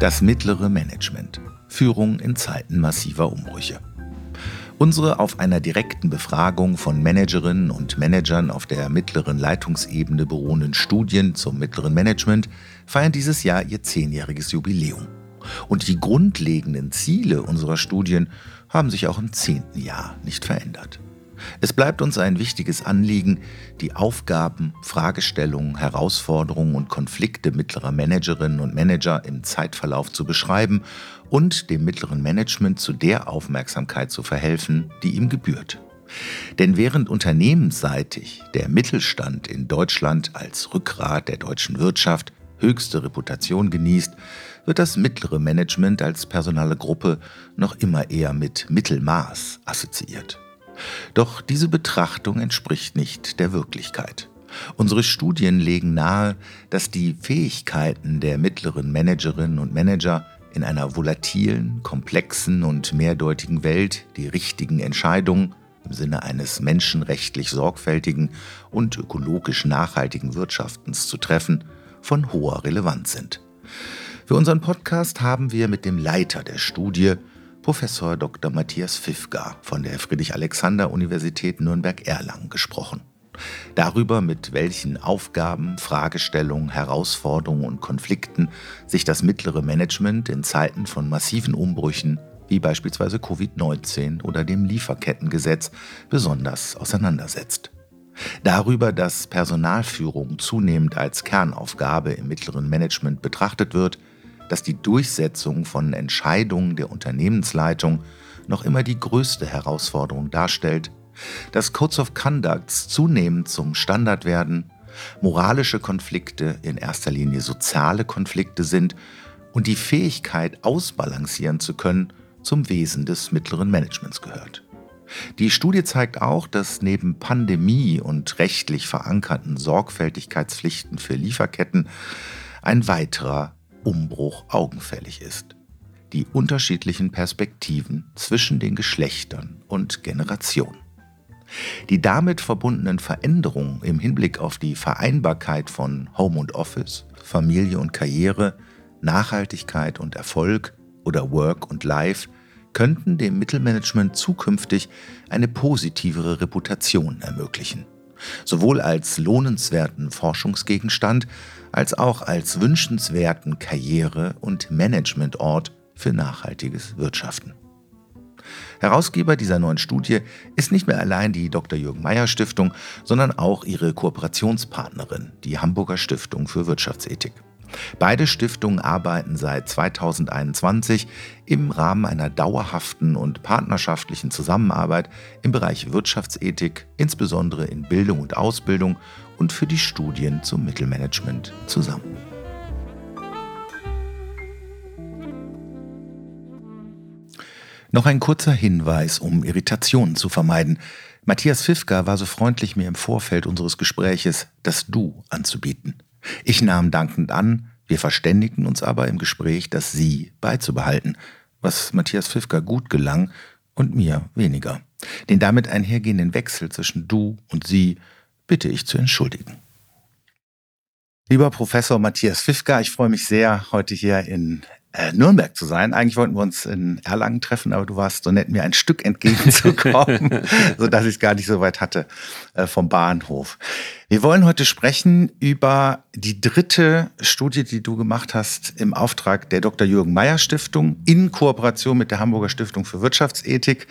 Das mittlere Management. Führung in Zeiten massiver Umbrüche. Unsere auf einer direkten Befragung von Managerinnen und Managern auf der mittleren Leitungsebene beruhenden Studien zum mittleren Management feiern dieses Jahr ihr zehnjähriges Jubiläum. Und die grundlegenden Ziele unserer Studien haben sich auch im zehnten Jahr nicht verändert. Es bleibt uns ein wichtiges Anliegen, die Aufgaben, Fragestellungen, Herausforderungen und Konflikte mittlerer Managerinnen und Manager im Zeitverlauf zu beschreiben und dem mittleren Management zu der Aufmerksamkeit zu verhelfen, die ihm gebührt. Denn während unternehmensseitig der Mittelstand in Deutschland als Rückgrat der deutschen Wirtschaft höchste Reputation genießt, wird das mittlere Management als personale Gruppe noch immer eher mit Mittelmaß assoziiert. Doch diese Betrachtung entspricht nicht der Wirklichkeit. Unsere Studien legen nahe, dass die Fähigkeiten der mittleren Managerinnen und Manager in einer volatilen, komplexen und mehrdeutigen Welt die richtigen Entscheidungen im Sinne eines menschenrechtlich sorgfältigen und ökologisch nachhaltigen Wirtschaftens zu treffen, von hoher Relevanz sind. Für unseren Podcast haben wir mit dem Leiter der Studie, Professor Dr. Matthias Fifka von der Friedrich-Alexander-Universität Nürnberg-Erlangen gesprochen. Darüber, mit welchen Aufgaben, Fragestellungen, Herausforderungen und Konflikten sich das mittlere Management in Zeiten von massiven Umbrüchen wie beispielsweise Covid-19 oder dem Lieferkettengesetz besonders auseinandersetzt. Darüber, dass Personalführung zunehmend als Kernaufgabe im mittleren Management betrachtet wird, dass die Durchsetzung von Entscheidungen der Unternehmensleitung noch immer die größte Herausforderung darstellt, dass Codes of Conducts zunehmend zum Standard werden, moralische Konflikte in erster Linie soziale Konflikte sind und die Fähigkeit, ausbalancieren zu können, zum Wesen des mittleren Managements gehört. Die Studie zeigt auch, dass neben Pandemie und rechtlich verankerten Sorgfältigkeitspflichten für Lieferketten ein weiterer Umbruch augenfällig ist. Die unterschiedlichen Perspektiven zwischen den Geschlechtern und Generationen. Die damit verbundenen Veränderungen im Hinblick auf die Vereinbarkeit von Home und Office, Familie und Karriere, Nachhaltigkeit und Erfolg oder Work und Life könnten dem Mittelmanagement zukünftig eine positivere Reputation ermöglichen. Sowohl als lohnenswerten Forschungsgegenstand als auch als wünschenswerten Karriere- und Managementort für nachhaltiges Wirtschaften. Herausgeber dieser neuen Studie ist nicht mehr allein die Dr. Jürgen Meyer Stiftung, sondern auch ihre Kooperationspartnerin, die Hamburger Stiftung für Wirtschaftsethik. Beide Stiftungen arbeiten seit 2021 im Rahmen einer dauerhaften und partnerschaftlichen Zusammenarbeit im Bereich Wirtschaftsethik, insbesondere in Bildung und Ausbildung und für die Studien zum Mittelmanagement zusammen. Noch ein kurzer Hinweis, um Irritationen zu vermeiden. Matthias Fifka war so freundlich, mir im Vorfeld unseres Gespräches das Du anzubieten. Ich nahm dankend an, wir verständigten uns aber im Gespräch, das Sie beizubehalten, was Matthias Fifka gut gelang und mir weniger. Den damit einhergehenden Wechsel zwischen Du und Sie bitte ich zu entschuldigen. Lieber Professor Matthias Fifka, ich freue mich sehr, heute hier in äh, Nürnberg zu sein. Eigentlich wollten wir uns in Erlangen treffen, aber du warst so nett, mir ein Stück entgegenzukommen, sodass ich es gar nicht so weit hatte äh, vom Bahnhof. Wir wollen heute sprechen über die dritte Studie, die du gemacht hast im Auftrag der Dr. Jürgen Meyer Stiftung in Kooperation mit der Hamburger Stiftung für Wirtschaftsethik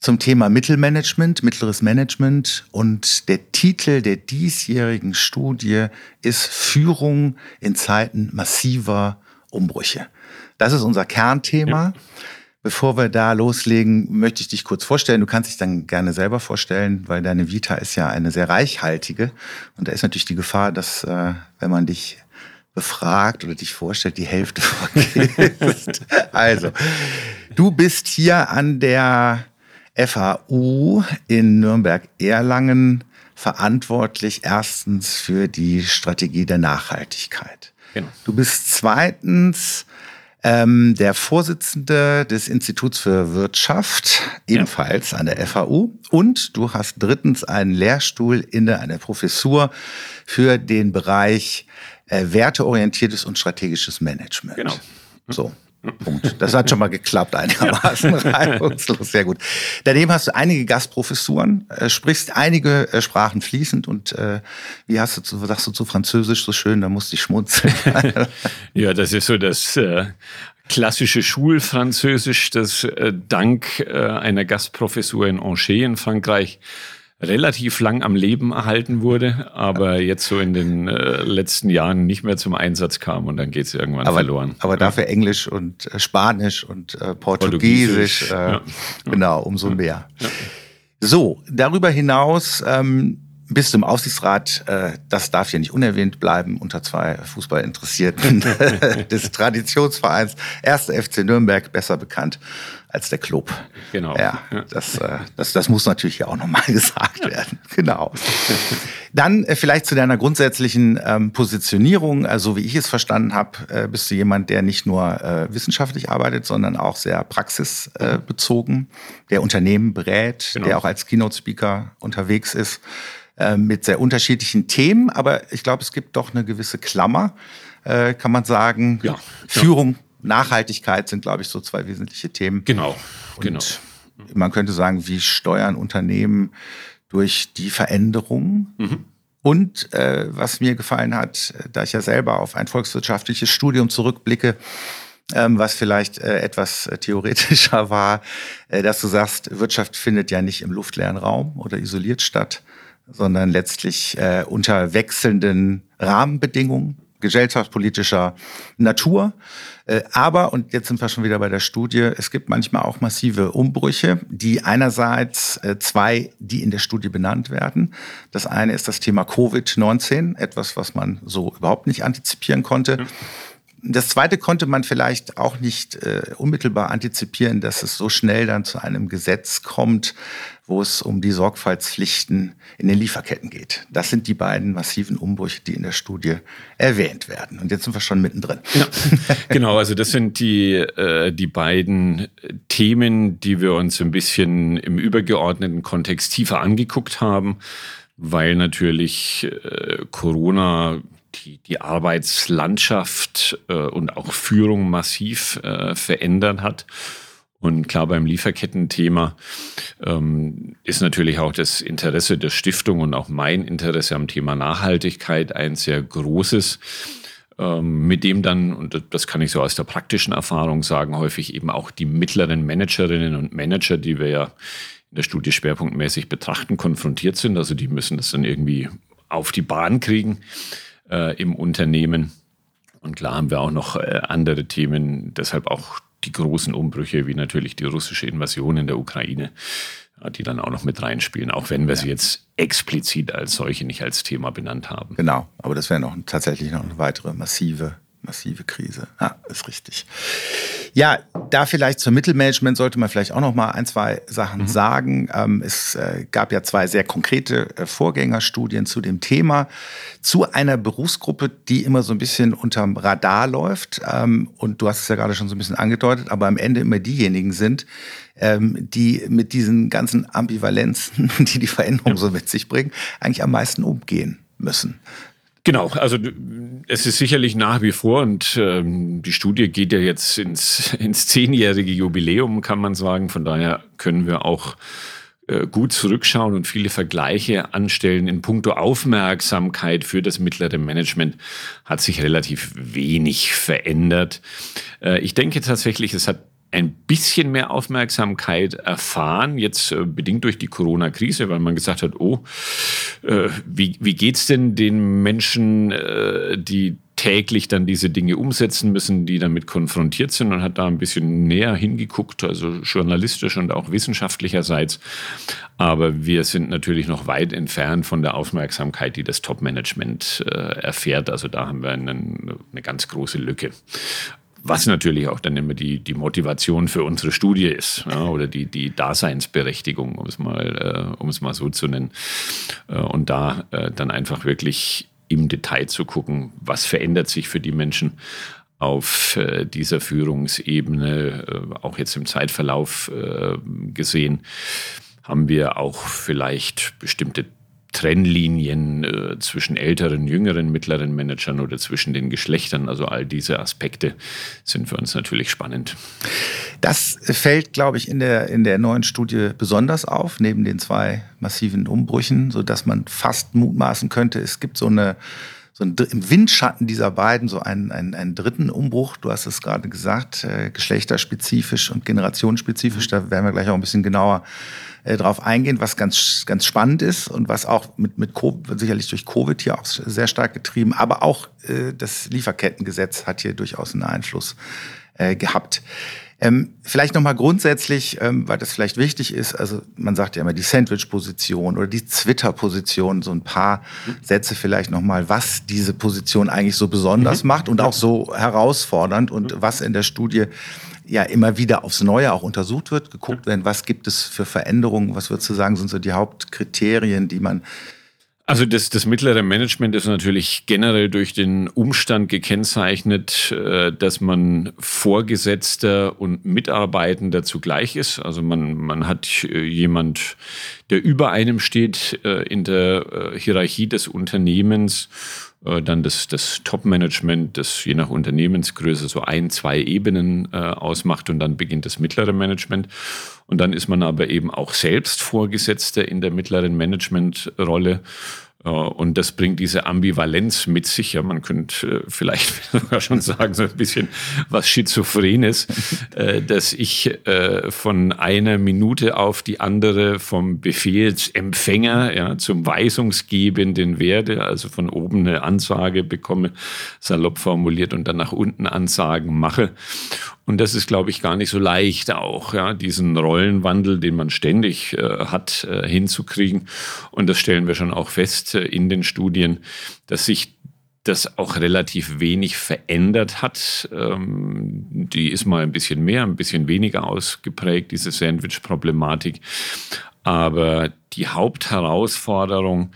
zum Thema Mittelmanagement, mittleres Management. Und der Titel der diesjährigen Studie ist Führung in Zeiten massiver Umbrüche. Das ist unser Kernthema. Ja. Bevor wir da loslegen, möchte ich dich kurz vorstellen. Du kannst dich dann gerne selber vorstellen, weil deine Vita ist ja eine sehr reichhaltige. Und da ist natürlich die Gefahr, dass, äh, wenn man dich befragt oder dich vorstellt, die Hälfte vergisst. also, du bist hier an der FAU in Nürnberg-Erlangen verantwortlich erstens für die Strategie der Nachhaltigkeit. Genau. Du bist zweitens ähm, der Vorsitzende des Instituts für Wirtschaft, ebenfalls ja. an der FAU. Und du hast drittens einen Lehrstuhl inne, eine Professur für den Bereich äh, werteorientiertes und strategisches Management. Genau. So. Punkt. Das hat schon mal geklappt einigermaßen reibungslos. Sehr gut. Daneben hast du einige Gastprofessuren, äh, sprichst einige äh, Sprachen fließend und äh, wie hast du, zu, sagst du zu Französisch so schön, da musste ich schmunzeln. ja, das ist so das äh, klassische Schulfranzösisch, das äh, dank äh, einer Gastprofessur in Angers in Frankreich relativ lang am Leben erhalten wurde, aber jetzt so in den äh, letzten Jahren nicht mehr zum Einsatz kam und dann geht es irgendwann aber, verloren. Aber dafür Englisch und äh, Spanisch und äh, Portugiesisch, Portugiesisch äh, ja. genau, umso mehr. Ja. So, darüber hinaus ähm, bist du im Aufsichtsrat, äh, das darf hier nicht unerwähnt bleiben, unter zwei Fußballinteressierten des Traditionsvereins 1. FC Nürnberg, besser bekannt als der Club. Genau. Ja, das, äh, das, das muss natürlich hier auch nochmal gesagt werden. Genau. Dann äh, vielleicht zu deiner grundsätzlichen ähm, Positionierung. Also wie ich es verstanden habe, äh, bist du jemand, der nicht nur äh, wissenschaftlich arbeitet, sondern auch sehr praxisbezogen, der Unternehmen berät, genau. der auch als Keynote-Speaker unterwegs ist äh, mit sehr unterschiedlichen Themen. Aber ich glaube, es gibt doch eine gewisse Klammer, äh, kann man sagen. Ja, Führung. Ja Nachhaltigkeit sind, glaube ich, so zwei wesentliche Themen. Genau, Und genau. Man könnte sagen, wie steuern Unternehmen durch die Veränderungen? Mhm. Und äh, was mir gefallen hat, da ich ja selber auf ein volkswirtschaftliches Studium zurückblicke, ähm, was vielleicht äh, etwas äh, theoretischer war, äh, dass du sagst, Wirtschaft findet ja nicht im luftleeren Raum oder isoliert statt, sondern letztlich äh, unter wechselnden Rahmenbedingungen gesellschaftspolitischer Natur. Äh, aber, und jetzt sind wir schon wieder bei der Studie, es gibt manchmal auch massive Umbrüche, die einerseits äh, zwei, die in der Studie benannt werden. Das eine ist das Thema Covid-19, etwas, was man so überhaupt nicht antizipieren konnte. Mhm. Das zweite konnte man vielleicht auch nicht äh, unmittelbar antizipieren, dass es so schnell dann zu einem Gesetz kommt, wo es um die Sorgfaltspflichten in den Lieferketten geht. Das sind die beiden massiven Umbrüche, die in der Studie erwähnt werden. Und jetzt sind wir schon mittendrin. Ja, genau, also das sind die, äh, die beiden Themen, die wir uns ein bisschen im übergeordneten Kontext tiefer angeguckt haben, weil natürlich äh, Corona die, die Arbeitslandschaft äh, und auch Führung massiv äh, verändert hat. Und klar, beim Lieferkettenthema ähm, ist natürlich auch das Interesse der Stiftung und auch mein Interesse am Thema Nachhaltigkeit ein sehr großes, ähm, mit dem dann, und das kann ich so aus der praktischen Erfahrung sagen, häufig eben auch die mittleren Managerinnen und Manager, die wir ja in der Studie schwerpunktmäßig betrachten, konfrontiert sind. Also die müssen das dann irgendwie auf die Bahn kriegen äh, im Unternehmen. Und klar haben wir auch noch äh, andere Themen, deshalb auch die großen Umbrüche, wie natürlich die russische Invasion in der Ukraine, die dann auch noch mit reinspielen, auch wenn wir ja. sie jetzt explizit als solche nicht als Thema benannt haben. Genau, aber das wäre noch tatsächlich noch eine weitere massive massive Krise. Ja, ist richtig. Ja, da vielleicht zum Mittelmanagement sollte man vielleicht auch noch mal ein, zwei Sachen mhm. sagen. Ähm, es äh, gab ja zwei sehr konkrete äh, Vorgängerstudien zu dem Thema, zu einer Berufsgruppe, die immer so ein bisschen unterm Radar läuft. Ähm, und du hast es ja gerade schon so ein bisschen angedeutet, aber am Ende immer diejenigen sind, ähm, die mit diesen ganzen Ambivalenzen, die die Veränderung so mit sich bringen, eigentlich am meisten umgehen müssen. Genau, also es ist sicherlich nach wie vor und ähm, die Studie geht ja jetzt ins, ins zehnjährige Jubiläum, kann man sagen. Von daher können wir auch äh, gut zurückschauen und viele Vergleiche anstellen. In puncto Aufmerksamkeit für das mittlere Management hat sich relativ wenig verändert. Äh, ich denke tatsächlich, es hat ein bisschen mehr Aufmerksamkeit erfahren, jetzt äh, bedingt durch die Corona-Krise, weil man gesagt hat, oh, äh, wie, wie geht's denn den Menschen, äh, die täglich dann diese Dinge umsetzen müssen, die damit konfrontiert sind und hat da ein bisschen näher hingeguckt, also journalistisch und auch wissenschaftlicherseits. Aber wir sind natürlich noch weit entfernt von der Aufmerksamkeit, die das Top-Management äh, erfährt. Also da haben wir einen, eine ganz große Lücke. Was natürlich auch dann immer die, die Motivation für unsere Studie ist ja, oder die, die Daseinsberechtigung, um es mal, äh, um es mal so zu nennen. Äh, und da äh, dann einfach wirklich im Detail zu gucken, was verändert sich für die Menschen auf äh, dieser Führungsebene, äh, auch jetzt im Zeitverlauf äh, gesehen, haben wir auch vielleicht bestimmte Trennlinien äh, zwischen älteren, jüngeren, mittleren Managern oder zwischen den Geschlechtern. Also all diese Aspekte sind für uns natürlich spannend. Das fällt, glaube ich, in der, in der neuen Studie besonders auf, neben den zwei massiven Umbrüchen, sodass man fast mutmaßen könnte, es gibt so eine so ein, im Windschatten dieser beiden so einen, einen, einen dritten Umbruch. Du hast es gerade gesagt, äh, geschlechterspezifisch und generationsspezifisch. Da werden wir gleich auch ein bisschen genauer äh, drauf eingehen, was ganz, ganz spannend ist und was auch mit, mit COVID, sicherlich durch Covid hier auch sehr stark getrieben, aber auch äh, das Lieferkettengesetz hat hier durchaus einen Einfluss äh, gehabt. Ähm, vielleicht nochmal grundsätzlich, ähm, weil das vielleicht wichtig ist, also man sagt ja immer die Sandwich-Position oder die Twitter-Position, so ein paar Sätze vielleicht nochmal, was diese Position eigentlich so besonders mhm. macht und auch so herausfordernd und mhm. was in der Studie ja immer wieder aufs Neue auch untersucht wird, geguckt werden, was gibt es für Veränderungen, was würdest du sagen, sind so die Hauptkriterien, die man also das, das mittlere Management ist natürlich generell durch den Umstand gekennzeichnet, äh, dass man Vorgesetzter und Mitarbeitender zugleich ist. Also man, man hat äh, jemand, der über einem steht äh, in der Hierarchie des Unternehmens äh, dann das, das Top-Management, das je nach Unternehmensgröße so ein, zwei Ebenen äh, ausmacht und dann beginnt das mittlere Management. Und dann ist man aber eben auch selbst Vorgesetzter in der mittleren Managementrolle und das bringt diese Ambivalenz mit sich. Ja, man könnte äh, vielleicht sogar schon sagen, so ein bisschen was Schizophrenes, äh, dass ich von einer Minute auf die andere vom Befehlsempfänger ja, zum Weisungsgebenden werde, also von oben eine Ansage bekomme, salopp formuliert, und dann nach unten Ansagen mache. Und das ist, glaube ich, gar nicht so leicht auch, ja, diesen Rollenwandel, den man ständig äh, hat, äh, hinzukriegen. Und das stellen wir schon auch fest äh, in den Studien, dass sich das auch relativ wenig verändert hat. Ähm, die ist mal ein bisschen mehr, ein bisschen weniger ausgeprägt, diese Sandwich-Problematik. Aber die Hauptherausforderung,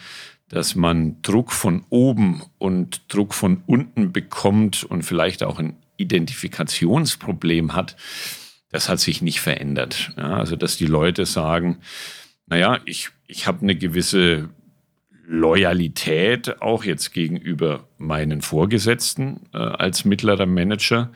dass man Druck von oben und Druck von unten bekommt und vielleicht auch ein Identifikationsproblem hat, das hat sich nicht verändert. Ja, also, dass die Leute sagen, naja, ich, ich habe eine gewisse Loyalität auch jetzt gegenüber meinen Vorgesetzten äh, als mittlerer Manager.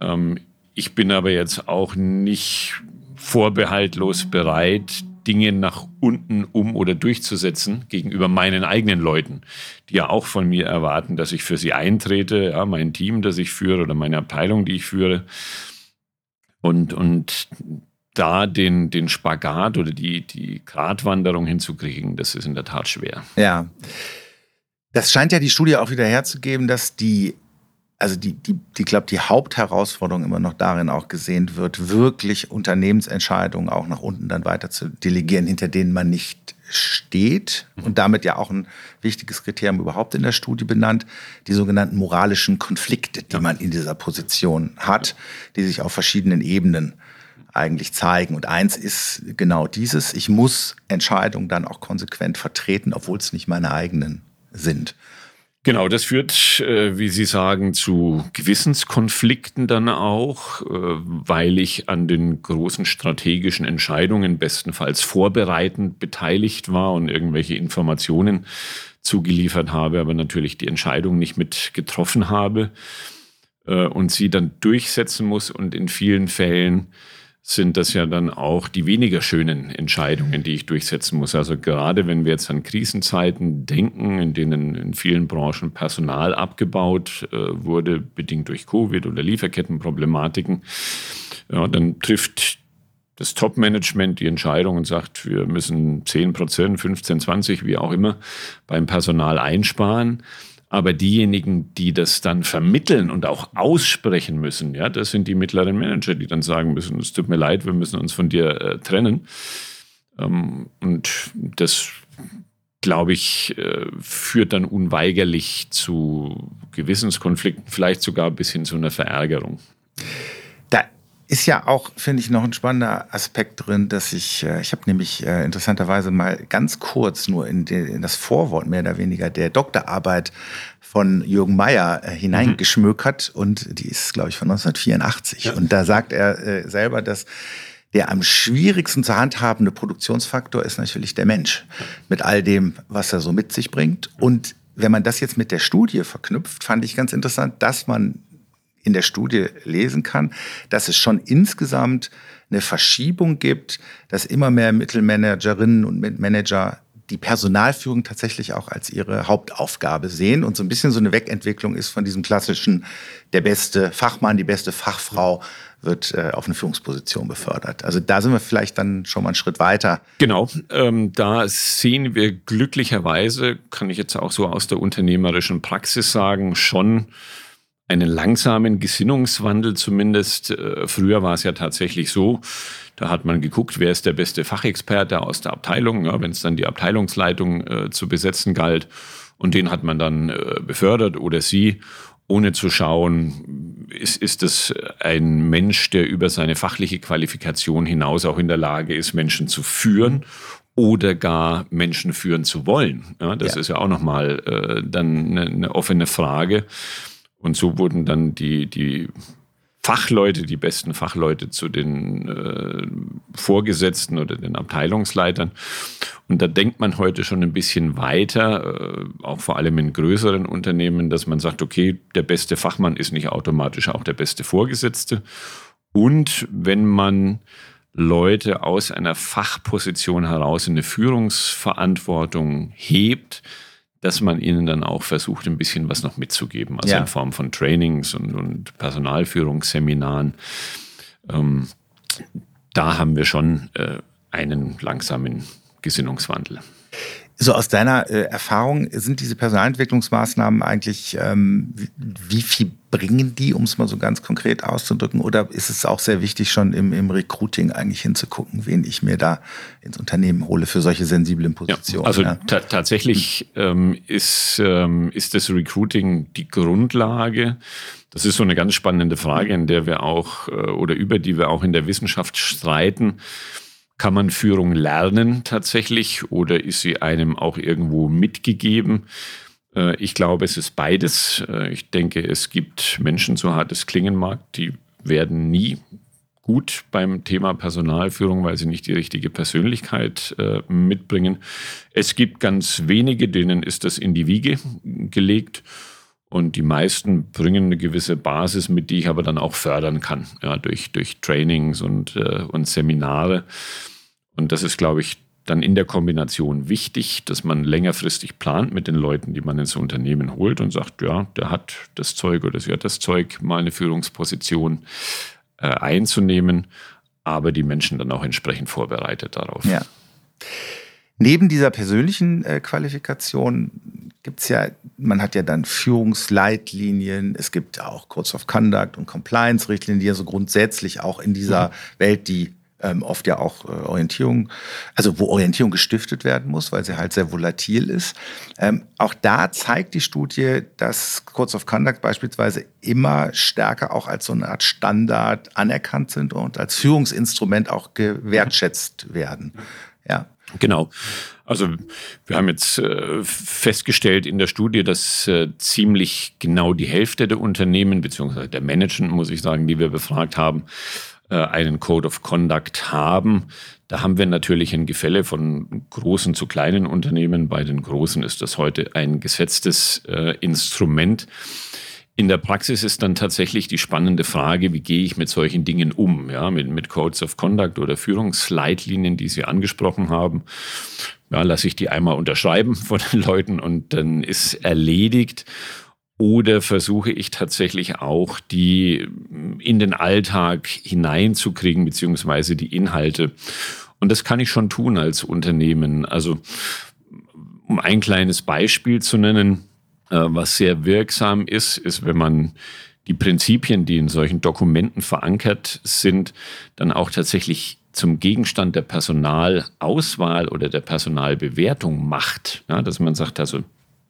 Ähm, ich bin aber jetzt auch nicht vorbehaltlos bereit, Dinge nach unten um oder durchzusetzen gegenüber meinen eigenen Leuten, die ja auch von mir erwarten, dass ich für sie eintrete, ja, mein Team, das ich führe oder meine Abteilung, die ich führe. Und, und da den, den Spagat oder die, die Gratwanderung hinzukriegen, das ist in der Tat schwer. Ja. Das scheint ja die Studie auch wieder herzugeben, dass die also die, die, die glaube, die Hauptherausforderung immer noch darin auch gesehen wird, wirklich Unternehmensentscheidungen auch nach unten dann weiter zu delegieren, hinter denen man nicht steht und damit ja auch ein wichtiges Kriterium überhaupt in der Studie benannt, die sogenannten moralischen Konflikte, die man in dieser Position hat, die sich auf verschiedenen Ebenen eigentlich zeigen. Und eins ist genau dieses, ich muss Entscheidungen dann auch konsequent vertreten, obwohl es nicht meine eigenen sind. Genau, das führt, äh, wie Sie sagen, zu Gewissenskonflikten dann auch, äh, weil ich an den großen strategischen Entscheidungen bestenfalls vorbereitend beteiligt war und irgendwelche Informationen zugeliefert habe, aber natürlich die Entscheidung nicht mit getroffen habe äh, und sie dann durchsetzen muss und in vielen Fällen sind das ja dann auch die weniger schönen Entscheidungen, die ich durchsetzen muss. Also gerade wenn wir jetzt an Krisenzeiten denken, in denen in vielen Branchen Personal abgebaut äh, wurde, bedingt durch Covid oder Lieferkettenproblematiken, ja, dann trifft das Top-Management die Entscheidung und sagt, wir müssen 10 Prozent, 15, 20, wie auch immer, beim Personal einsparen. Aber diejenigen, die das dann vermitteln und auch aussprechen müssen, ja, das sind die mittleren Manager, die dann sagen müssen, es tut mir leid, wir müssen uns von dir äh, trennen. Ähm, und das, glaube ich, äh, führt dann unweigerlich zu Gewissenskonflikten, vielleicht sogar bis hin zu einer Verärgerung ist ja auch, finde ich, noch ein spannender Aspekt drin, dass ich, äh, ich habe nämlich äh, interessanterweise mal ganz kurz nur in, die, in, das Vorwort mehr oder weniger der Doktorarbeit von Jürgen Meyer äh, hineingeschmökert mhm. und die ist, glaube ich, von 1984. Ja. Und da sagt er äh, selber, dass der am schwierigsten zu handhabende Produktionsfaktor ist natürlich der Mensch. Mit all dem, was er so mit sich bringt. Und wenn man das jetzt mit der Studie verknüpft, fand ich ganz interessant, dass man in der Studie lesen kann, dass es schon insgesamt eine Verschiebung gibt, dass immer mehr Mittelmanagerinnen und Manager die Personalführung tatsächlich auch als ihre Hauptaufgabe sehen und so ein bisschen so eine Wegentwicklung ist von diesem klassischen, der beste Fachmann, die beste Fachfrau wird äh, auf eine Führungsposition befördert. Also da sind wir vielleicht dann schon mal einen Schritt weiter. Genau, ähm, da sehen wir glücklicherweise, kann ich jetzt auch so aus der unternehmerischen Praxis sagen, schon einen langsamen Gesinnungswandel zumindest. Äh, früher war es ja tatsächlich so, da hat man geguckt, wer ist der beste Fachexperte aus der Abteilung, ja, wenn es dann die Abteilungsleitung äh, zu besetzen galt. Und den hat man dann äh, befördert oder sie, ohne zu schauen, ist, ist es ein Mensch, der über seine fachliche Qualifikation hinaus auch in der Lage ist, Menschen zu führen oder gar Menschen führen zu wollen. Ja, das ja. ist ja auch nochmal äh, dann eine, eine offene Frage. Und so wurden dann die, die Fachleute, die besten Fachleute zu den äh, Vorgesetzten oder den Abteilungsleitern. Und da denkt man heute schon ein bisschen weiter, äh, auch vor allem in größeren Unternehmen, dass man sagt, okay, der beste Fachmann ist nicht automatisch auch der beste Vorgesetzte. Und wenn man Leute aus einer Fachposition heraus in eine Führungsverantwortung hebt, dass man ihnen dann auch versucht, ein bisschen was noch mitzugeben, also ja. in Form von Trainings und, und Personalführungsseminaren. Ähm, da haben wir schon äh, einen langsamen Gesinnungswandel. So aus deiner äh, Erfahrung sind diese Personalentwicklungsmaßnahmen eigentlich, ähm, wie, wie, viel bringen die, um es mal so ganz konkret auszudrücken? Oder ist es auch sehr wichtig, schon im, im Recruiting eigentlich hinzugucken, wen ich mir da ins Unternehmen hole für solche sensiblen Positionen? Ja, also ja? tatsächlich ähm, ist, ähm, ist das Recruiting die Grundlage. Das ist so eine ganz spannende Frage, in der wir auch äh, oder über die wir auch in der Wissenschaft streiten. Kann man Führung lernen tatsächlich oder ist sie einem auch irgendwo mitgegeben? Äh, ich glaube, es ist beides. Äh, ich denke, es gibt Menschen, so hart es klingen mag, die werden nie gut beim Thema Personalführung, weil sie nicht die richtige Persönlichkeit äh, mitbringen. Es gibt ganz wenige, denen ist das in die Wiege gelegt. Und die meisten bringen eine gewisse Basis mit, die ich aber dann auch fördern kann, ja, durch, durch Trainings und, äh, und Seminare. Und das ist, glaube ich, dann in der Kombination wichtig, dass man längerfristig plant mit den Leuten, die man ins Unternehmen holt und sagt, ja, der hat das Zeug oder sie hat das Zeug, mal eine Führungsposition äh, einzunehmen, aber die Menschen dann auch entsprechend vorbereitet darauf. Ja. Neben dieser persönlichen äh, Qualifikation gibt es ja, man hat ja dann Führungsleitlinien, es gibt auch Codes of Conduct und Compliance-Richtlinien, die ja so grundsätzlich auch in dieser mhm. Welt, die ähm, oft ja auch äh, Orientierung, also wo Orientierung gestiftet werden muss, weil sie halt sehr volatil ist. Ähm, auch da zeigt die Studie, dass Codes of Conduct beispielsweise immer stärker auch als so eine Art Standard anerkannt sind und als Führungsinstrument auch gewertschätzt werden. Ja. Genau. Also wir haben jetzt äh, festgestellt in der Studie, dass äh, ziemlich genau die Hälfte der Unternehmen, beziehungsweise der Management, muss ich sagen, die wir befragt haben, äh, einen Code of Conduct haben. Da haben wir natürlich ein Gefälle von großen zu kleinen Unternehmen. Bei den großen ist das heute ein gesetztes äh, Instrument. In der Praxis ist dann tatsächlich die spannende Frage, wie gehe ich mit solchen Dingen um, ja, mit, mit Codes of Conduct oder Führungsleitlinien, die Sie angesprochen haben. Ja, lasse ich die einmal unterschreiben von den Leuten und dann ist erledigt. Oder versuche ich tatsächlich auch, die in den Alltag hineinzukriegen, beziehungsweise die Inhalte. Und das kann ich schon tun als Unternehmen. Also, um ein kleines Beispiel zu nennen, was sehr wirksam ist, ist, wenn man die Prinzipien, die in solchen Dokumenten verankert sind, dann auch tatsächlich zum Gegenstand der Personalauswahl oder der Personalbewertung macht. Ja, dass man sagt, also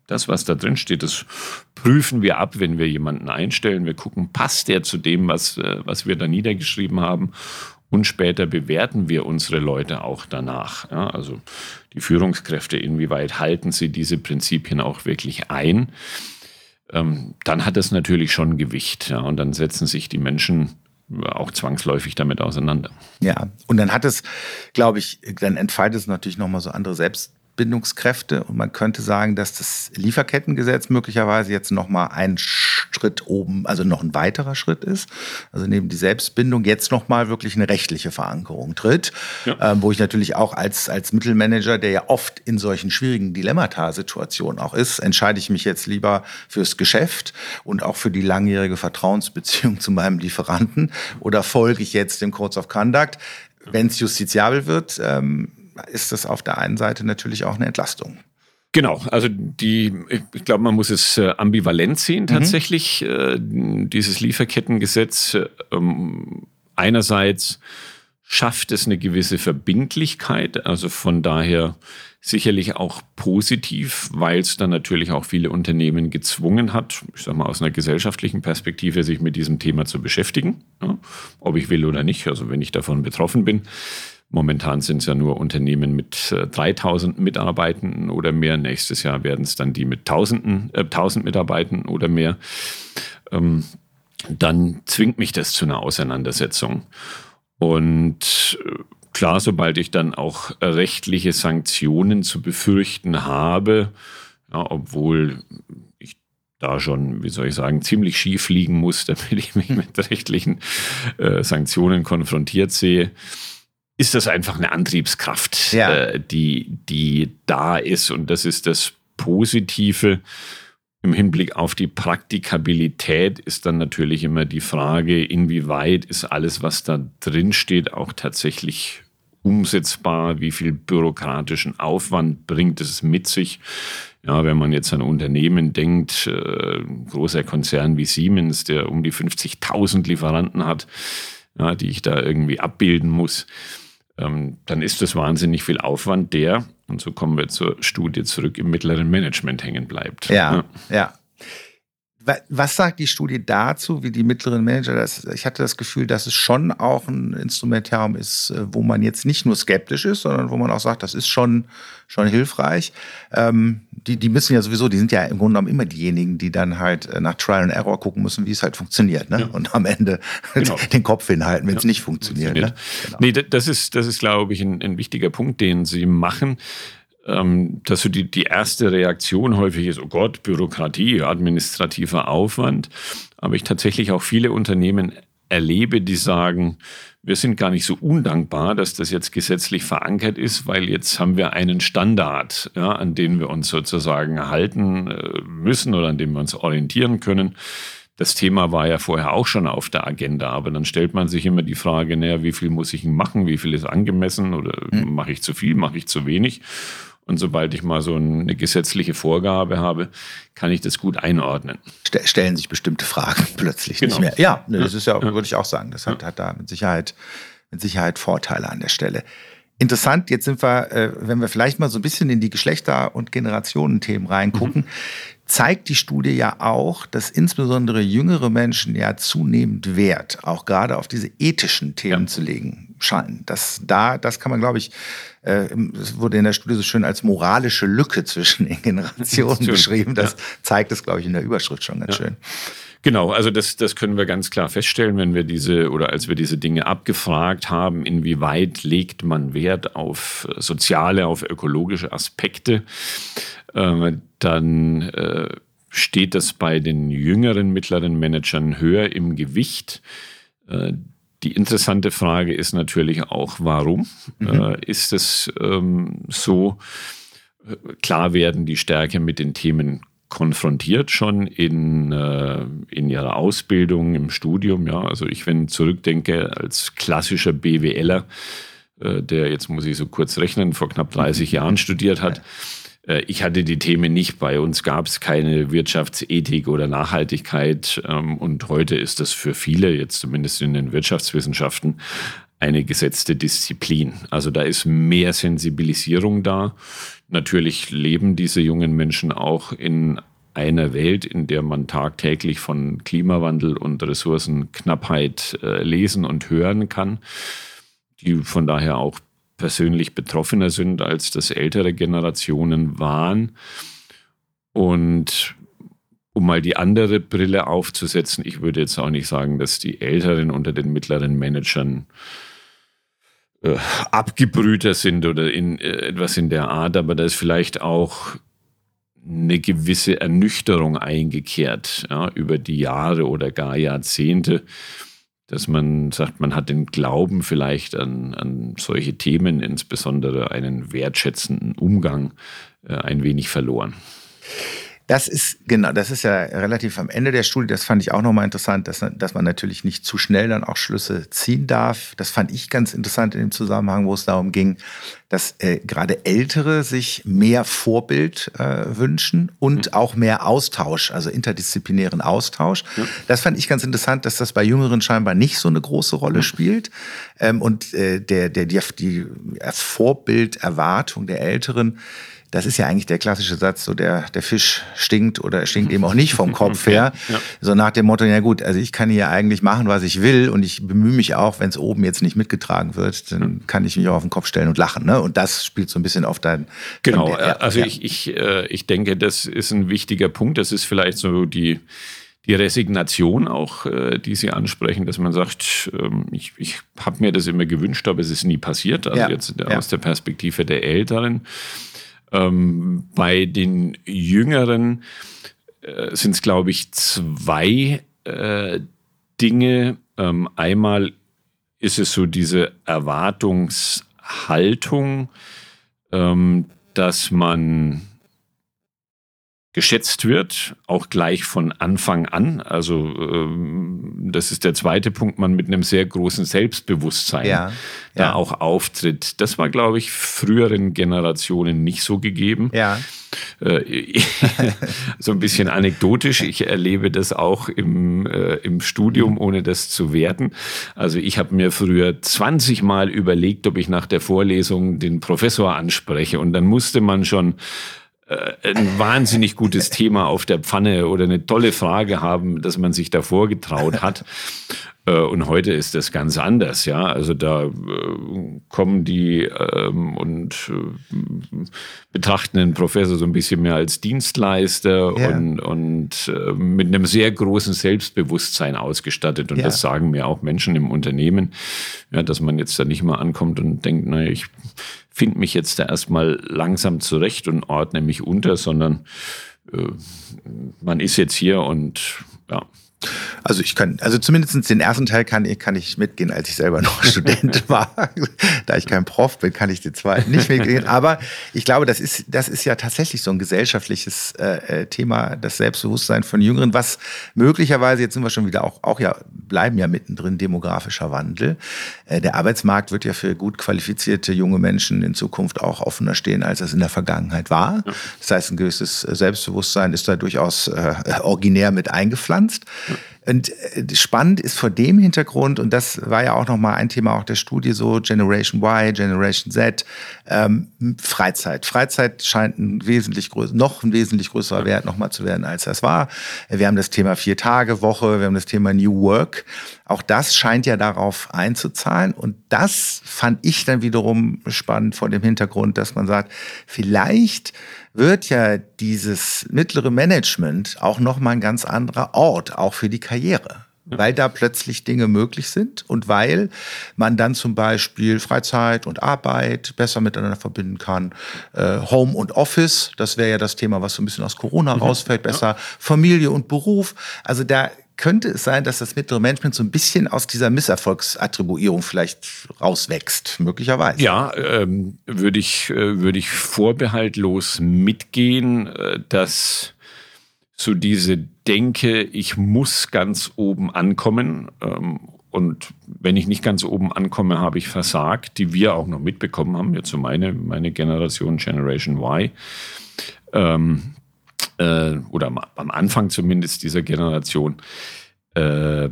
das, was da drin steht, das prüfen wir ab, wenn wir jemanden einstellen. Wir gucken, passt der zu dem, was, äh, was wir da niedergeschrieben haben. Und später bewerten wir unsere Leute auch danach. Ja, also die Führungskräfte, inwieweit halten sie diese Prinzipien auch wirklich ein? Ähm, dann hat das natürlich schon Gewicht. Ja, und dann setzen sich die Menschen auch zwangsläufig damit auseinander. Ja, und dann hat es, glaube ich, dann entfaltet es natürlich nochmal so andere Selbst Bindungskräfte. Und man könnte sagen, dass das Lieferkettengesetz möglicherweise jetzt noch mal ein Schritt oben, also noch ein weiterer Schritt ist. Also neben die Selbstbindung jetzt noch mal wirklich eine rechtliche Verankerung tritt, ja. ähm, wo ich natürlich auch als, als Mittelmanager, der ja oft in solchen schwierigen Dilemmata-Situationen auch ist, entscheide ich mich jetzt lieber fürs Geschäft und auch für die langjährige Vertrauensbeziehung zu meinem Lieferanten oder folge ich jetzt dem Codes of Conduct, wenn es justiziabel wird, ähm, ist das auf der einen Seite natürlich auch eine Entlastung. Genau, also die, ich glaube, man muss es äh, ambivalent sehen mhm. tatsächlich, mhm. dieses Lieferkettengesetz. Ähm, einerseits schafft es eine gewisse Verbindlichkeit, also von daher sicherlich auch positiv, weil es dann natürlich auch viele Unternehmen gezwungen hat, ich sage mal aus einer gesellschaftlichen Perspektive, sich mit diesem Thema zu beschäftigen, ja, ob ich will oder nicht, also wenn ich davon betroffen bin. Momentan sind es ja nur Unternehmen mit äh, 3000 Mitarbeitenden oder mehr. Nächstes Jahr werden es dann die mit Tausenden, äh, 1000 Mitarbeitenden oder mehr. Ähm, dann zwingt mich das zu einer Auseinandersetzung. Und äh, klar, sobald ich dann auch rechtliche Sanktionen zu befürchten habe, ja, obwohl ich da schon, wie soll ich sagen, ziemlich schief liegen muss, damit ich mich mit rechtlichen äh, Sanktionen konfrontiert sehe, ist das einfach eine Antriebskraft, ja. äh, die, die da ist. Und das ist das Positive. Im Hinblick auf die Praktikabilität ist dann natürlich immer die Frage, inwieweit ist alles, was da drin steht, auch tatsächlich umsetzbar? Wie viel bürokratischen Aufwand bringt es mit sich? Ja, wenn man jetzt an Unternehmen denkt, äh, großer Konzern wie Siemens, der um die 50.000 Lieferanten hat, ja, die ich da irgendwie abbilden muss ähm, dann ist das wahnsinnig viel Aufwand, der, und so kommen wir zur Studie zurück, im mittleren Management hängen bleibt. Ja, ja. ja. Was sagt die Studie dazu, wie die mittleren Manager das? Ich hatte das Gefühl, dass es schon auch ein Instrumentarium ist, äh, wo man jetzt nicht nur skeptisch ist, sondern wo man auch sagt, das ist schon, schon hilfreich. Ähm, die, die müssen ja sowieso, die sind ja im Grunde genommen immer diejenigen, die dann halt äh, nach Trial and Error gucken müssen, wie es halt funktioniert. Ne? Ja. Und am Ende genau. den Kopf hinhalten, wenn ja. es nicht funktioniert. funktioniert. Ne? Genau. Nee, das ist, das ist, glaube ich, ein, ein wichtiger Punkt, den Sie machen ähm, dass so die, die erste Reaktion häufig ist, oh Gott, Bürokratie, administrativer Aufwand. Aber ich tatsächlich auch viele Unternehmen erlebe, die sagen, wir sind gar nicht so undankbar, dass das jetzt gesetzlich verankert ist, weil jetzt haben wir einen Standard, ja, an den wir uns sozusagen halten äh, müssen oder an dem wir uns orientieren können. Das Thema war ja vorher auch schon auf der Agenda, aber dann stellt man sich immer die Frage, naja, wie viel muss ich machen, wie viel ist angemessen oder hm. mache ich zu viel, mache ich zu wenig? Und sobald ich mal so eine gesetzliche Vorgabe habe, kann ich das gut einordnen. Stellen sich bestimmte Fragen plötzlich genau. nicht mehr. Ja, das ist ja, würde ich auch sagen. Das hat, hat da mit Sicherheit, mit Sicherheit Vorteile an der Stelle. Interessant, jetzt sind wir, äh, wenn wir vielleicht mal so ein bisschen in die Geschlechter- und Generationenthemen reingucken, mhm. Zeigt die Studie ja auch, dass insbesondere jüngere Menschen ja zunehmend Wert auch gerade auf diese ethischen Themen ja. zu legen scheinen. Das, da, das kann man, glaube ich, äh, es wurde in der Studie so schön als moralische Lücke zwischen den Generationen beschrieben. Das ja. zeigt es, glaube ich, in der Überschrift schon ganz ja. schön. Genau, also das, das können wir ganz klar feststellen, wenn wir diese oder als wir diese Dinge abgefragt haben, inwieweit legt man Wert auf soziale, auf ökologische Aspekte, äh, dann äh, steht das bei den jüngeren mittleren Managern höher im Gewicht. Äh, die interessante Frage ist natürlich auch, warum mhm. äh, ist es ähm, so? Klar werden die stärker mit den Themen konfrontiert schon in, äh, in ihrer Ausbildung, im Studium. Ja, also ich, wenn zurückdenke, als klassischer BWLer, äh, der jetzt muss ich so kurz rechnen, vor knapp 30 Jahren studiert hat, äh, ich hatte die Themen nicht. Bei uns gab es keine Wirtschaftsethik oder Nachhaltigkeit. Ähm, und heute ist das für viele, jetzt zumindest in den Wirtschaftswissenschaften, eine gesetzte Disziplin. Also da ist mehr Sensibilisierung da. Natürlich leben diese jungen Menschen auch in einer Welt, in der man tagtäglich von Klimawandel und Ressourcenknappheit äh, lesen und hören kann, die von daher auch persönlich betroffener sind, als das ältere Generationen waren. Und um mal die andere Brille aufzusetzen, ich würde jetzt auch nicht sagen, dass die Älteren unter den mittleren Managern äh, sind oder in, äh, etwas in der Art, aber da ist vielleicht auch eine gewisse Ernüchterung eingekehrt ja, über die Jahre oder gar Jahrzehnte, dass man sagt, man hat den Glauben vielleicht an, an solche Themen, insbesondere einen wertschätzenden Umgang, äh, ein wenig verloren. Das ist, genau, das ist ja relativ am Ende der Studie. Das fand ich auch nochmal interessant, dass, dass man natürlich nicht zu schnell dann auch Schlüsse ziehen darf. Das fand ich ganz interessant in dem Zusammenhang, wo es darum ging, dass äh, gerade Ältere sich mehr Vorbild äh, wünschen und mhm. auch mehr Austausch, also interdisziplinären Austausch. Ja. Das fand ich ganz interessant, dass das bei Jüngeren scheinbar nicht so eine große Rolle spielt. Ähm, und äh, der, der, die, die Vorbilderwartung der Älteren das ist ja eigentlich der klassische Satz, so der, der Fisch stinkt oder stinkt eben auch nicht vom Kopf her. Ja. So nach dem Motto, ja gut, also ich kann hier eigentlich machen, was ich will und ich bemühe mich auch, wenn es oben jetzt nicht mitgetragen wird, dann kann ich mich auch auf den Kopf stellen und lachen. Ne? Und das spielt so ein bisschen auf dein... Genau, ja, also ja. Ich, ich, äh, ich denke, das ist ein wichtiger Punkt. Das ist vielleicht so die die Resignation auch, äh, die Sie ansprechen, dass man sagt, ähm, ich, ich habe mir das immer gewünscht, aber es ist nie passiert. Also ja, jetzt ja. aus der Perspektive der Älteren. Ähm, bei den Jüngeren äh, sind es, glaube ich, zwei äh, Dinge. Ähm, einmal ist es so diese Erwartungshaltung, ähm, dass man geschätzt wird, auch gleich von Anfang an. Also ähm, das ist der zweite Punkt, man mit einem sehr großen Selbstbewusstsein ja, da ja. auch auftritt. Das war, glaube ich, früheren Generationen nicht so gegeben. Ja. Äh, so ein bisschen anekdotisch. Ich erlebe das auch im, äh, im Studium, ohne das zu werten. Also ich habe mir früher 20 Mal überlegt, ob ich nach der Vorlesung den Professor anspreche. Und dann musste man schon ein wahnsinnig gutes Thema auf der Pfanne oder eine tolle Frage haben, dass man sich davor getraut hat. Äh, und heute ist das ganz anders, ja. Also da äh, kommen die ähm, und äh, betrachten den Professor so ein bisschen mehr als Dienstleister ja. und, und äh, mit einem sehr großen Selbstbewusstsein ausgestattet. Und ja. das sagen mir auch Menschen im Unternehmen, ja, dass man jetzt da nicht mal ankommt und denkt, naja, ich finde mich jetzt da erstmal langsam zurecht und ordne mich unter, sondern äh, man ist jetzt hier und ja. Also ich kann, also zumindest den ersten Teil kann, kann ich mitgehen, als ich selber noch Student war. da ich kein Prof bin, kann ich den zweiten nicht mitgehen. Aber ich glaube, das ist, das ist ja tatsächlich so ein gesellschaftliches äh, äh, Thema, das Selbstbewusstsein von Jüngeren, was möglicherweise, jetzt sind wir schon wieder auch, auch ja, bleiben ja mittendrin demografischer Wandel. Äh, der Arbeitsmarkt wird ja für gut qualifizierte junge Menschen in Zukunft auch offener stehen, als es in der Vergangenheit war. Das heißt, ein gewisses Selbstbewusstsein ist da durchaus äh, originär mit eingepflanzt. Und äh, spannend ist vor dem Hintergrund, und das war ja auch nochmal ein Thema auch der Studie, so Generation Y, Generation Z, ähm, Freizeit. Freizeit scheint ein wesentlich größer, noch ein wesentlich größerer Wert nochmal zu werden, als das war. Wir haben das Thema Vier-Tage-Woche, wir haben das Thema New Work. Auch das scheint ja darauf einzuzahlen. Und das fand ich dann wiederum spannend vor dem Hintergrund, dass man sagt, vielleicht wird ja dieses mittlere Management auch nochmal ein ganz anderer Ort, auch für die Karriere. Weil da plötzlich Dinge möglich sind und weil man dann zum Beispiel Freizeit und Arbeit besser miteinander verbinden kann. Äh, Home und Office, das wäre ja das Thema, was so ein bisschen aus Corona mhm. rausfällt, besser ja. Familie und Beruf. Also da könnte es sein, dass das mittlere Management so ein bisschen aus dieser Misserfolgsattribuierung vielleicht rauswächst, möglicherweise? Ja, ähm, würde ich, äh, würde ich vorbehaltlos mitgehen, äh, dass so diese Denke, ich muss ganz oben ankommen ähm, und wenn ich nicht ganz oben ankomme, habe ich versagt, die wir auch noch mitbekommen haben, jetzt so meine, meine Generation, Generation Y. Ähm, äh, oder am Anfang zumindest dieser Generation, äh,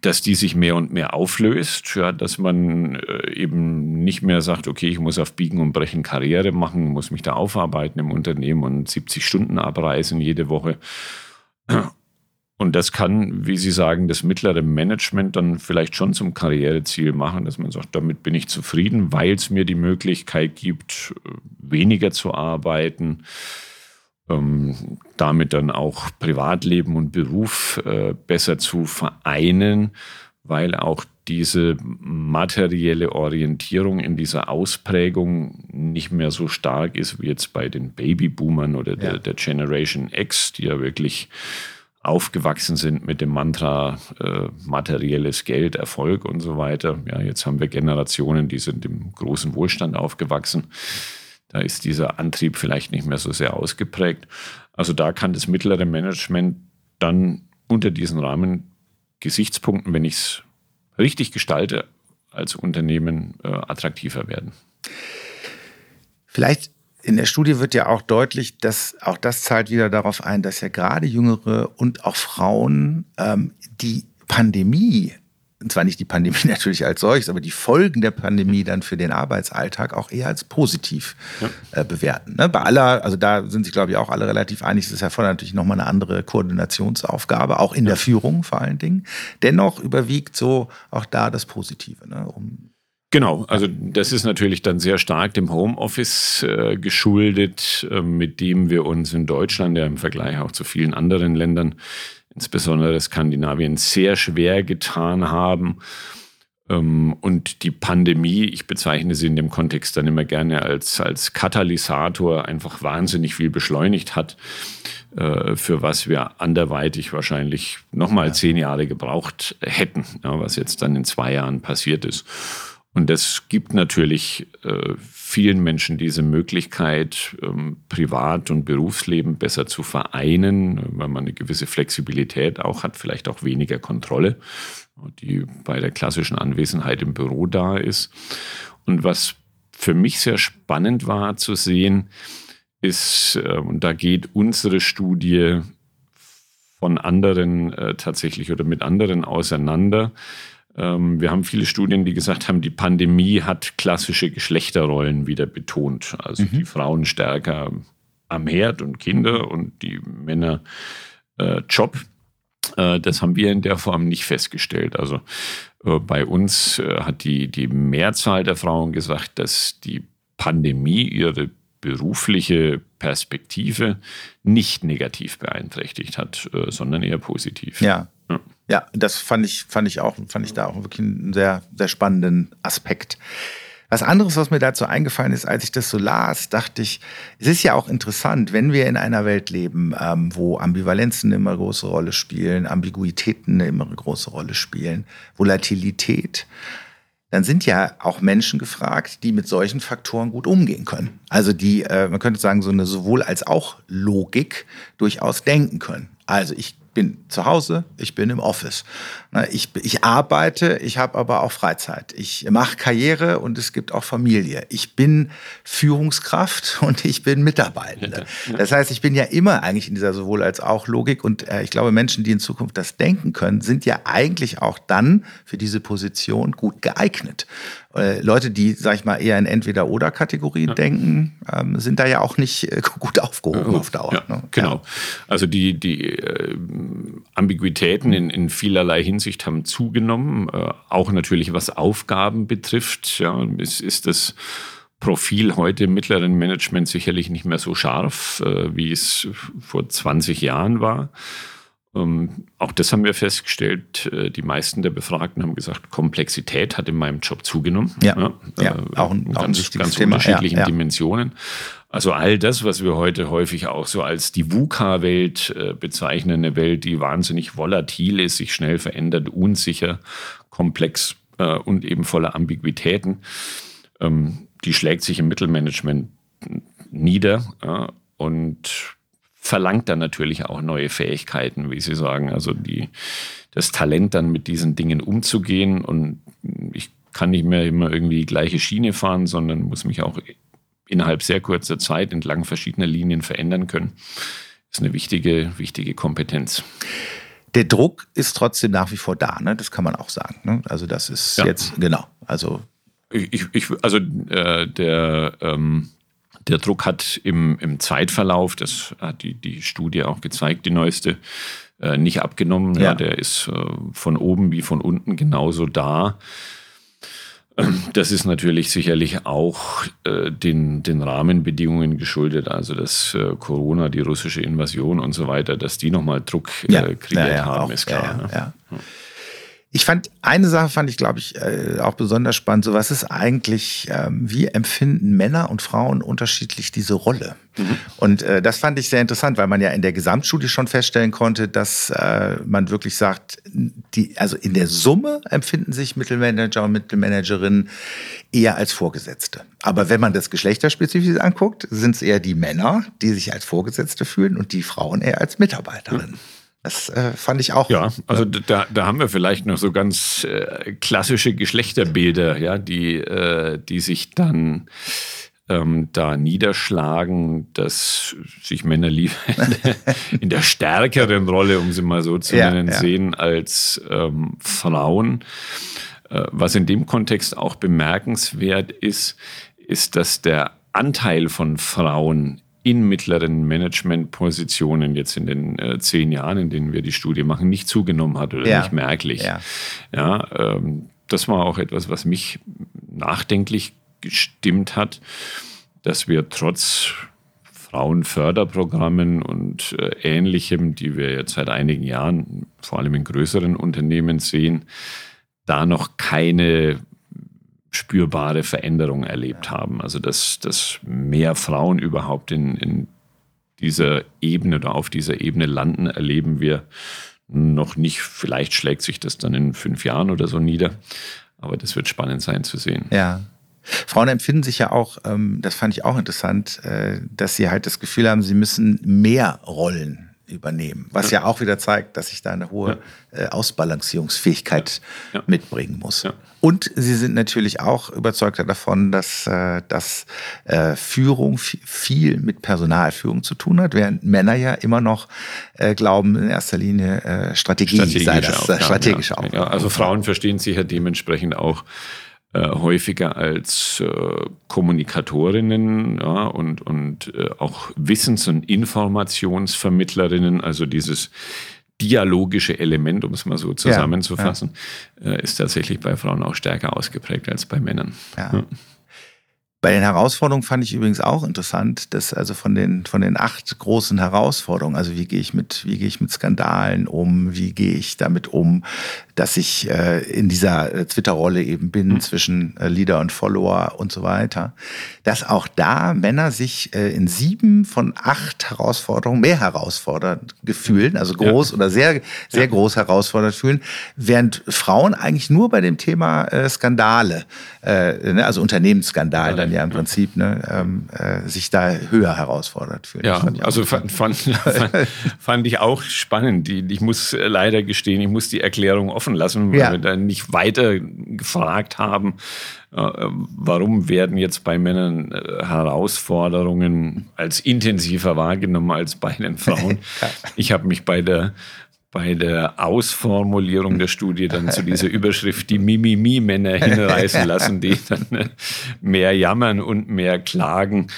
dass die sich mehr und mehr auflöst, ja, dass man äh, eben nicht mehr sagt, okay, ich muss auf Biegen und Brechen Karriere machen, muss mich da aufarbeiten im Unternehmen und 70 Stunden abreisen jede Woche. Und das kann, wie Sie sagen, das mittlere Management dann vielleicht schon zum Karriereziel machen, dass man sagt, damit bin ich zufrieden, weil es mir die Möglichkeit gibt, äh, weniger zu arbeiten, ähm, damit dann auch Privatleben und Beruf äh, besser zu vereinen, weil auch diese materielle Orientierung in dieser Ausprägung nicht mehr so stark ist wie jetzt bei den Babyboomern oder der, ja. der Generation X, die ja wirklich aufgewachsen sind mit dem Mantra äh, materielles Geld, Erfolg und so weiter. Ja, jetzt haben wir Generationen, die sind im großen Wohlstand aufgewachsen. Da ist dieser Antrieb vielleicht nicht mehr so sehr ausgeprägt. Also da kann das mittlere Management dann unter diesen Rahmen Gesichtspunkten, wenn ich es richtig gestalte, als Unternehmen äh, attraktiver werden. Vielleicht in der Studie wird ja auch deutlich, dass auch das zahlt wieder darauf ein, dass ja gerade Jüngere und auch Frauen ähm, die Pandemie zwar nicht die Pandemie natürlich als solches, aber die Folgen der Pandemie dann für den Arbeitsalltag auch eher als positiv ja. äh, bewerten. Ne? Bei aller, also da sind sich, glaube ich, auch alle relativ einig, es ist erfordert natürlich nochmal eine andere Koordinationsaufgabe, auch in ja. der Führung vor allen Dingen. Dennoch überwiegt so auch da das Positive. Ne? Um Genau, also das ist natürlich dann sehr stark dem Homeoffice äh, geschuldet, äh, mit dem wir uns in Deutschland ja im Vergleich auch zu vielen anderen Ländern insbesondere Skandinavien, sehr schwer getan haben. Ähm, und die Pandemie, ich bezeichne sie in dem Kontext dann immer gerne als, als Katalysator, einfach wahnsinnig viel beschleunigt hat, äh, für was wir anderweitig wahrscheinlich nochmal zehn Jahre gebraucht hätten, was jetzt dann in zwei Jahren passiert ist. Und das gibt natürlich äh, vielen Menschen diese Möglichkeit, ähm, Privat- und Berufsleben besser zu vereinen, weil man eine gewisse Flexibilität auch hat, vielleicht auch weniger Kontrolle, die bei der klassischen Anwesenheit im Büro da ist. Und was für mich sehr spannend war zu sehen, ist, äh, und da geht unsere Studie von anderen äh, tatsächlich oder mit anderen auseinander, ähm, wir haben viele Studien, die gesagt haben, die Pandemie hat klassische Geschlechterrollen wieder betont. Also mhm. die Frauen stärker am Herd und Kinder und die Männer äh, Job. Äh, das haben wir in der Form nicht festgestellt. Also äh, bei uns äh, hat die, die Mehrzahl der Frauen gesagt, dass die Pandemie ihre berufliche Perspektive nicht negativ beeinträchtigt hat, äh, sondern eher positiv. Ja. ja. Ja, das fand ich, fand ich auch, fand ich da auch wirklich einen sehr, sehr spannenden Aspekt. Was anderes, was mir dazu eingefallen ist, als ich das so las, dachte ich, es ist ja auch interessant, wenn wir in einer Welt leben, ähm, wo Ambivalenzen immer eine große Rolle spielen, Ambiguitäten eine immer eine große Rolle spielen, Volatilität, dann sind ja auch Menschen gefragt, die mit solchen Faktoren gut umgehen können. Also die, äh, man könnte sagen, so eine sowohl als auch Logik durchaus denken können. Also ich bin zu Hause, ich bin im Office. Ich, ich arbeite, ich habe aber auch Freizeit. Ich mache Karriere und es gibt auch Familie. Ich bin Führungskraft und ich bin Mitarbeitende. Das heißt, ich bin ja immer eigentlich in dieser sowohl als auch Logik und äh, ich glaube, Menschen, die in Zukunft das denken können, sind ja eigentlich auch dann für diese Position gut geeignet. Äh, Leute, die, sag ich mal, eher in Entweder-Oder-Kategorien ja. denken, ähm, sind da ja auch nicht äh, gut aufgehoben auf Dauer. Ja, ne? Genau. Also die, die äh, Ambiguitäten in, in vielerlei Hinsicht haben zugenommen, äh, auch natürlich was Aufgaben betrifft. Ja, ist, ist das Profil heute im mittleren Management sicherlich nicht mehr so scharf, äh, wie es vor 20 Jahren war. Ähm, auch das haben wir festgestellt. Äh, die meisten der Befragten haben gesagt, Komplexität hat in meinem Job zugenommen. Ja, ja, ja äh, auch ein, ganz, auch ein ganz Thema. unterschiedlichen ja. Dimensionen. Also all das, was wir heute häufig auch so als die VUCA-Welt äh, bezeichnen, eine Welt, die wahnsinnig volatil ist, sich schnell verändert, unsicher, komplex äh, und eben voller Ambiguitäten, ähm, die schlägt sich im Mittelmanagement nieder. Und verlangt dann natürlich auch neue Fähigkeiten, wie Sie sagen. Also die, das Talent dann mit diesen Dingen umzugehen und ich kann nicht mehr immer irgendwie die gleiche Schiene fahren, sondern muss mich auch innerhalb sehr kurzer Zeit entlang verschiedener Linien verändern können. Das ist eine wichtige, wichtige Kompetenz. Der Druck ist trotzdem nach wie vor da, ne? das kann man auch sagen. Ne? Also das ist ja. jetzt, genau, also ich, ich, also äh, der ähm, der Druck hat im, im Zeitverlauf, das hat die, die Studie auch gezeigt, die neueste, äh, nicht abgenommen. Ja. ja. der ist äh, von oben wie von unten genauso da. Das ist natürlich sicherlich auch äh, den, den Rahmenbedingungen geschuldet, also dass äh, Corona, die russische Invasion und so weiter, dass die nochmal Druck äh, ja, kreiert ja, ja, haben, auch, ist klar. Ne? Ich fand, eine Sache fand ich, glaube ich, äh, auch besonders spannend. So, was ist eigentlich, ähm, wie empfinden Männer und Frauen unterschiedlich diese Rolle? Mhm. Und äh, das fand ich sehr interessant, weil man ja in der Gesamtstudie schon feststellen konnte, dass äh, man wirklich sagt, die, also in der Summe empfinden sich Mittelmanager und Mittelmanagerinnen eher als Vorgesetzte. Aber wenn man das geschlechterspezifisch anguckt, sind es eher die Männer, die sich als Vorgesetzte fühlen und die Frauen eher als Mitarbeiterinnen. Mhm. Das äh, fand ich auch. Ja, also da, da haben wir vielleicht noch so ganz äh, klassische Geschlechterbilder, ja, die, äh, die sich dann ähm, da niederschlagen, dass sich Männer lieber in der stärkeren Rolle, um sie mal so zu ja, nennen, ja. sehen als ähm, Frauen. Äh, was in dem Kontext auch bemerkenswert ist, ist, dass der Anteil von Frauen in mittleren Managementpositionen jetzt in den äh, zehn Jahren, in denen wir die Studie machen, nicht zugenommen hat oder ja. nicht merklich. Ja, ja ähm, das war auch etwas, was mich nachdenklich gestimmt hat, dass wir trotz Frauenförderprogrammen und äh, Ähnlichem, die wir jetzt seit einigen Jahren vor allem in größeren Unternehmen sehen, da noch keine spürbare Veränderung erlebt haben. Also dass, dass mehr Frauen überhaupt in, in dieser Ebene oder auf dieser Ebene landen, erleben wir noch nicht. Vielleicht schlägt sich das dann in fünf Jahren oder so nieder. Aber das wird spannend sein zu sehen. Ja. Frauen empfinden sich ja auch, ähm, das fand ich auch interessant, äh, dass sie halt das Gefühl haben, sie müssen mehr Rollen übernehmen. Was ja, ja auch wieder zeigt, dass ich da eine hohe ja. äh, Ausbalancierungsfähigkeit ja. mitbringen muss. Und sie sind natürlich auch überzeugter davon, dass, äh, dass äh, Führung viel mit Personalführung zu tun hat, während Männer ja immer noch äh, glauben, in erster Linie äh, Strategie sei das, Aufgaben, strategische Aufgaben. also Frauen verstehen sich ja dementsprechend auch äh, häufiger als äh, Kommunikatorinnen ja, und, und äh, auch Wissens- und Informationsvermittlerinnen, also dieses dialogische Element, um es mal so zusammenzufassen, ja, ja. ist tatsächlich bei Frauen auch stärker ausgeprägt als bei Männern. Ja. Bei den Herausforderungen fand ich übrigens auch interessant, dass also von den, von den acht großen Herausforderungen, also wie gehe ich mit, wie gehe ich mit Skandalen um, wie gehe ich damit um, dass ich äh, in dieser äh, Twitter-Rolle eben bin mhm. zwischen äh, Leader und Follower und so weiter, dass auch da Männer sich äh, in sieben von acht Herausforderungen mehr herausfordert fühlen, also groß ja. oder sehr, sehr ja. groß herausfordert fühlen, während Frauen eigentlich nur bei dem Thema äh, Skandale, äh, ne, also Unternehmensskandale dann ja im Prinzip, ne, ähm, äh, sich da höher herausfordert fühlen. Ja, also fand, fand, fand, fand, ich auch spannend. Ich muss leider gestehen, ich muss die Erklärung offen offen lassen, weil ja. wir dann nicht weiter gefragt haben, äh, warum werden jetzt bei Männern äh, Herausforderungen als intensiver wahrgenommen als bei den Frauen. Ich habe mich bei der bei der Ausformulierung der Studie dann zu dieser Überschrift die Mimimi-Männer hinreißen lassen, die dann äh, mehr jammern und mehr klagen.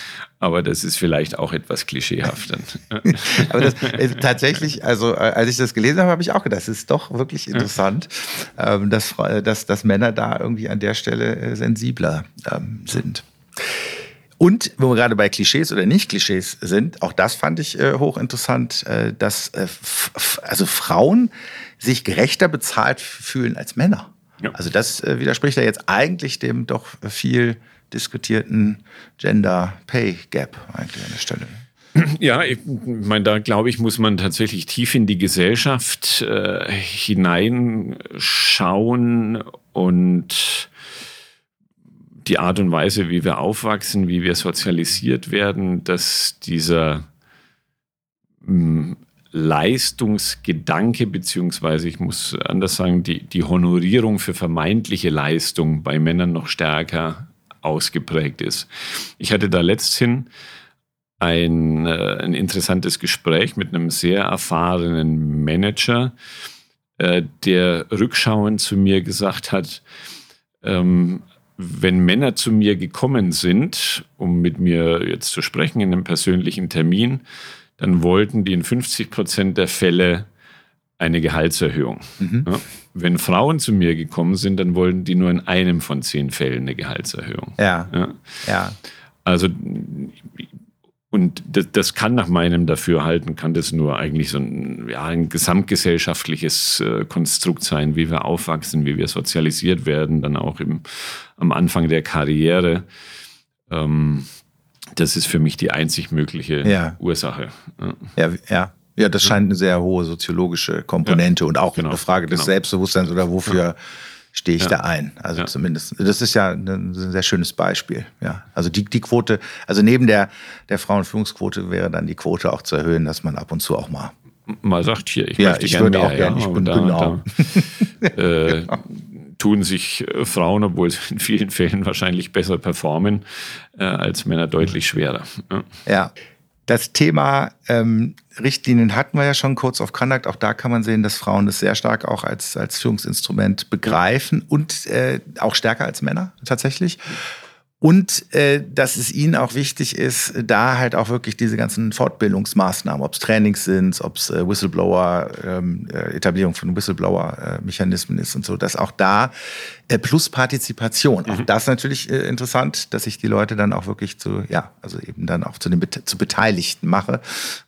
Aber das ist vielleicht auch etwas klischeehaft. Aber das, äh, tatsächlich, also äh, als ich das gelesen habe, habe ich auch gedacht, das ist doch wirklich interessant, ähm, dass, dass, dass Männer da irgendwie an der Stelle sensibler ähm, sind. Und wo wir gerade bei Klischees oder Nicht-Klischees sind, auch das fand ich äh, hochinteressant, äh, dass äh, also Frauen sich gerechter bezahlt fühlen als Männer. Ja. Also das äh, widerspricht ja jetzt eigentlich dem doch viel diskutierten Gender Pay Gap eigentlich an der Stelle. Ja, ich meine, da glaube ich, muss man tatsächlich tief in die Gesellschaft äh, hineinschauen und die Art und Weise, wie wir aufwachsen, wie wir sozialisiert werden, dass dieser hm, Leistungsgedanke, beziehungsweise ich muss anders sagen, die, die Honorierung für vermeintliche Leistung bei Männern noch stärker ausgeprägt ist. Ich hatte da letzthin ein, äh, ein interessantes Gespräch mit einem sehr erfahrenen Manager, äh, der rückschauend zu mir gesagt hat, ähm, wenn Männer zu mir gekommen sind, um mit mir jetzt zu sprechen in einem persönlichen Termin, dann wollten die in 50 Prozent der Fälle eine Gehaltserhöhung. Mhm. Ja, wenn Frauen zu mir gekommen sind, dann wollen die nur in einem von zehn Fällen eine Gehaltserhöhung. Ja. ja. ja. Also und das, das, kann nach meinem Dafürhalten, kann das nur eigentlich so ein, ja, ein gesamtgesellschaftliches äh, Konstrukt sein, wie wir aufwachsen, wie wir sozialisiert werden, dann auch im, am Anfang der Karriere. Ähm, das ist für mich die einzig mögliche ja. Ursache. Ja, ja. Ja, das scheint eine sehr hohe soziologische Komponente ja, und auch genau, eine Frage des genau. Selbstbewusstseins oder wofür stehe ich ja. da ein. Also ja. zumindest, das ist ja ein sehr schönes Beispiel. Ja, also die, die Quote, also neben der, der Frauenführungsquote wäre dann die Quote auch zu erhöhen, dass man ab und zu auch mal mal sagt, hier, ich ja, möchte ich gerne würde mehr, auch gerne, ich bin da, genau. Da, äh, tun sich äh, Frauen, obwohl sie in vielen Fällen wahrscheinlich besser performen, äh, als Männer deutlich schwerer. Ja. Das Thema ähm, Richtlinien hatten wir ja schon kurz auf Conduct. Auch da kann man sehen, dass Frauen das sehr stark auch als, als Führungsinstrument begreifen und äh, auch stärker als Männer tatsächlich. Und äh, dass es ihnen auch wichtig ist, da halt auch wirklich diese ganzen Fortbildungsmaßnahmen, ob es Trainings sind, ob es äh, Whistleblower, ähm, äh, Etablierung von Whistleblower-Mechanismen ist und so, dass auch da äh, plus Partizipation, mhm. auch das natürlich äh, interessant, dass ich die Leute dann auch wirklich zu, ja, also eben dann auch zu den zu Beteiligten mache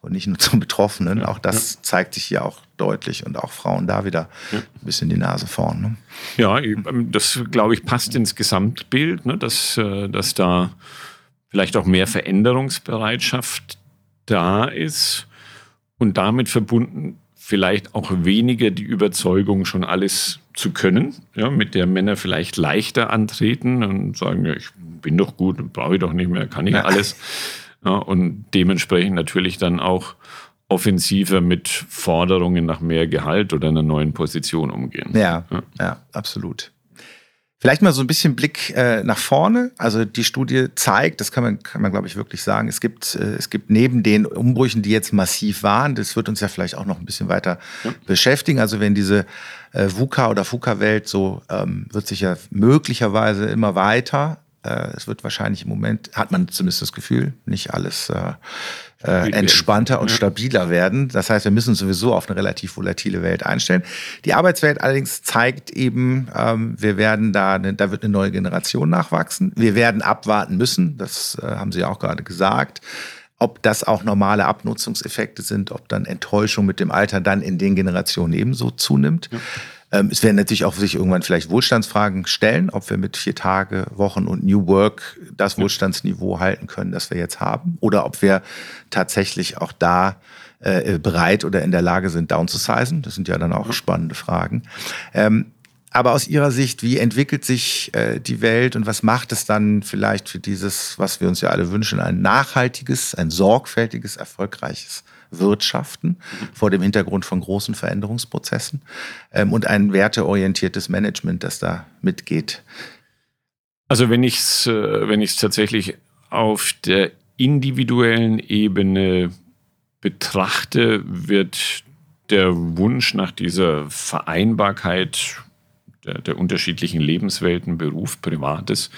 und nicht nur zum Betroffenen. Ja. Auch das ja. zeigt sich hier auch deutlich und auch Frauen da wieder ja. ein bisschen die Nase vorn. Ne? Ja, ähm, das glaube ich passt ins Gesamtbild, ne, dass, äh, dass da vielleicht auch mehr Veränderungsbereitschaft da ist und damit verbunden vielleicht auch weniger die Überzeugung, schon alles zu können, ja, mit der Männer vielleicht leichter antreten und sagen, ja, ich bin doch gut, brauche ich doch nicht mehr, kann ich ja. alles. Ja, und dementsprechend natürlich dann auch offensiver mit Forderungen nach mehr Gehalt oder einer neuen Position umgehen. Ja, ja, ja absolut. Vielleicht mal so ein bisschen Blick äh, nach vorne. Also die Studie zeigt, das kann man, kann man glaube ich wirklich sagen, es gibt, äh, es gibt neben den Umbrüchen, die jetzt massiv waren, das wird uns ja vielleicht auch noch ein bisschen weiter ja. beschäftigen. Also wenn diese äh, VUCA oder FUCA-Welt so ähm, wird sich ja möglicherweise immer weiter. Äh, es wird wahrscheinlich im Moment, hat man zumindest das Gefühl, nicht alles äh, äh, entspannter und stabiler werden. Das heißt, wir müssen sowieso auf eine relativ volatile Welt einstellen. Die Arbeitswelt allerdings zeigt eben, ähm, wir werden da, ne, da wird eine neue Generation nachwachsen. Wir werden abwarten müssen, das äh, haben Sie auch gerade gesagt ob das auch normale Abnutzungseffekte sind, ob dann Enttäuschung mit dem Alter dann in den Generationen ebenso zunimmt. Ja. Ähm, es werden natürlich auch sich irgendwann vielleicht Wohlstandsfragen stellen, ob wir mit vier Tage Wochen und New Work das Wohlstandsniveau halten können, das wir jetzt haben, oder ob wir tatsächlich auch da äh, bereit oder in der Lage sind, down zu sizen. Das sind ja dann auch spannende Fragen. Ähm, aber aus Ihrer Sicht, wie entwickelt sich äh, die Welt und was macht es dann vielleicht für dieses, was wir uns ja alle wünschen, ein nachhaltiges, ein sorgfältiges, erfolgreiches wirtschaften vor dem Hintergrund von großen Veränderungsprozessen ähm, und ein werteorientiertes Management, das da mitgeht. Also wenn ich es äh, wenn tatsächlich auf der individuellen Ebene betrachte, wird der Wunsch nach dieser Vereinbarkeit der, der, unterschiedlichen Lebenswelten, Beruf, Privates,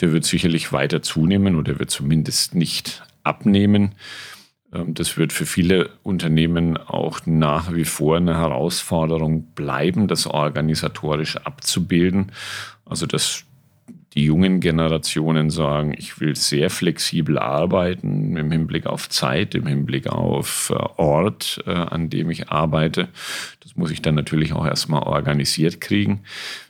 der wird sicherlich weiter zunehmen oder wird zumindest nicht abnehmen. Ähm, das wird für viele Unternehmen auch nach wie vor eine Herausforderung bleiben, das organisatorisch abzubilden. Also dass die jungen Generationen sagen, ich will sehr flexibel arbeiten im Hinblick auf Zeit, im Hinblick auf äh, Ort, äh, an dem ich arbeite. Das muss ich dann natürlich auch erstmal organisiert kriegen.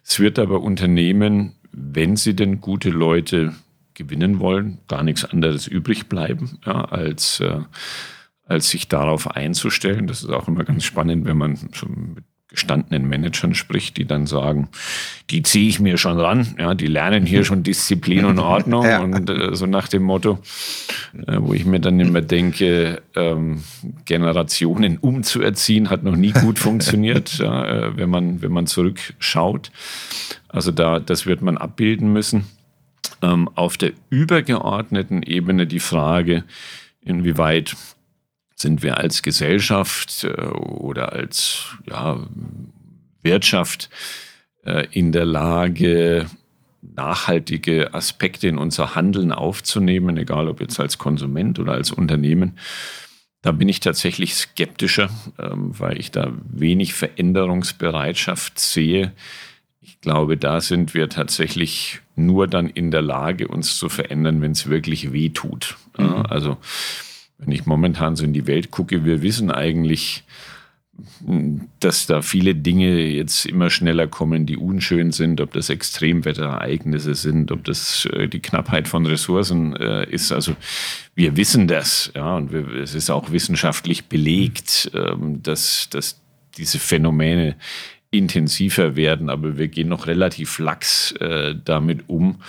Es wird aber Unternehmen, wenn sie denn gute Leute gewinnen wollen, gar nichts anderes übrig bleiben, ja, als, äh, als sich darauf einzustellen. Das ist auch immer ganz spannend, wenn man so mit gestandenen Managern spricht, die dann sagen, die ziehe ich mir schon ran, ja, die lernen hier schon Disziplin und Ordnung ja. und äh, so nach dem Motto, äh, wo ich mir dann immer denke, ähm, Generationen umzuerziehen hat noch nie gut funktioniert, ja, äh, wenn man wenn man zurückschaut. Also da das wird man abbilden müssen ähm, auf der übergeordneten Ebene die Frage, inwieweit sind wir als Gesellschaft äh, oder als ja, Wirtschaft äh, in der Lage, nachhaltige Aspekte in unser Handeln aufzunehmen, egal ob jetzt als Konsument oder als Unternehmen. Da bin ich tatsächlich skeptischer, ähm, weil ich da wenig Veränderungsbereitschaft sehe. Ich glaube, da sind wir tatsächlich nur dann in der Lage, uns zu verändern, wenn es wirklich weh tut. Mhm. Also wenn ich momentan so in die Welt gucke, wir wissen eigentlich, dass da viele Dinge jetzt immer schneller kommen, die unschön sind, ob das Extremwetterereignisse sind, ob das äh, die Knappheit von Ressourcen äh, ist. Also wir wissen das, ja, und wir, es ist auch wissenschaftlich belegt, ähm, dass, dass diese Phänomene intensiver werden, aber wir gehen noch relativ lax äh, damit um,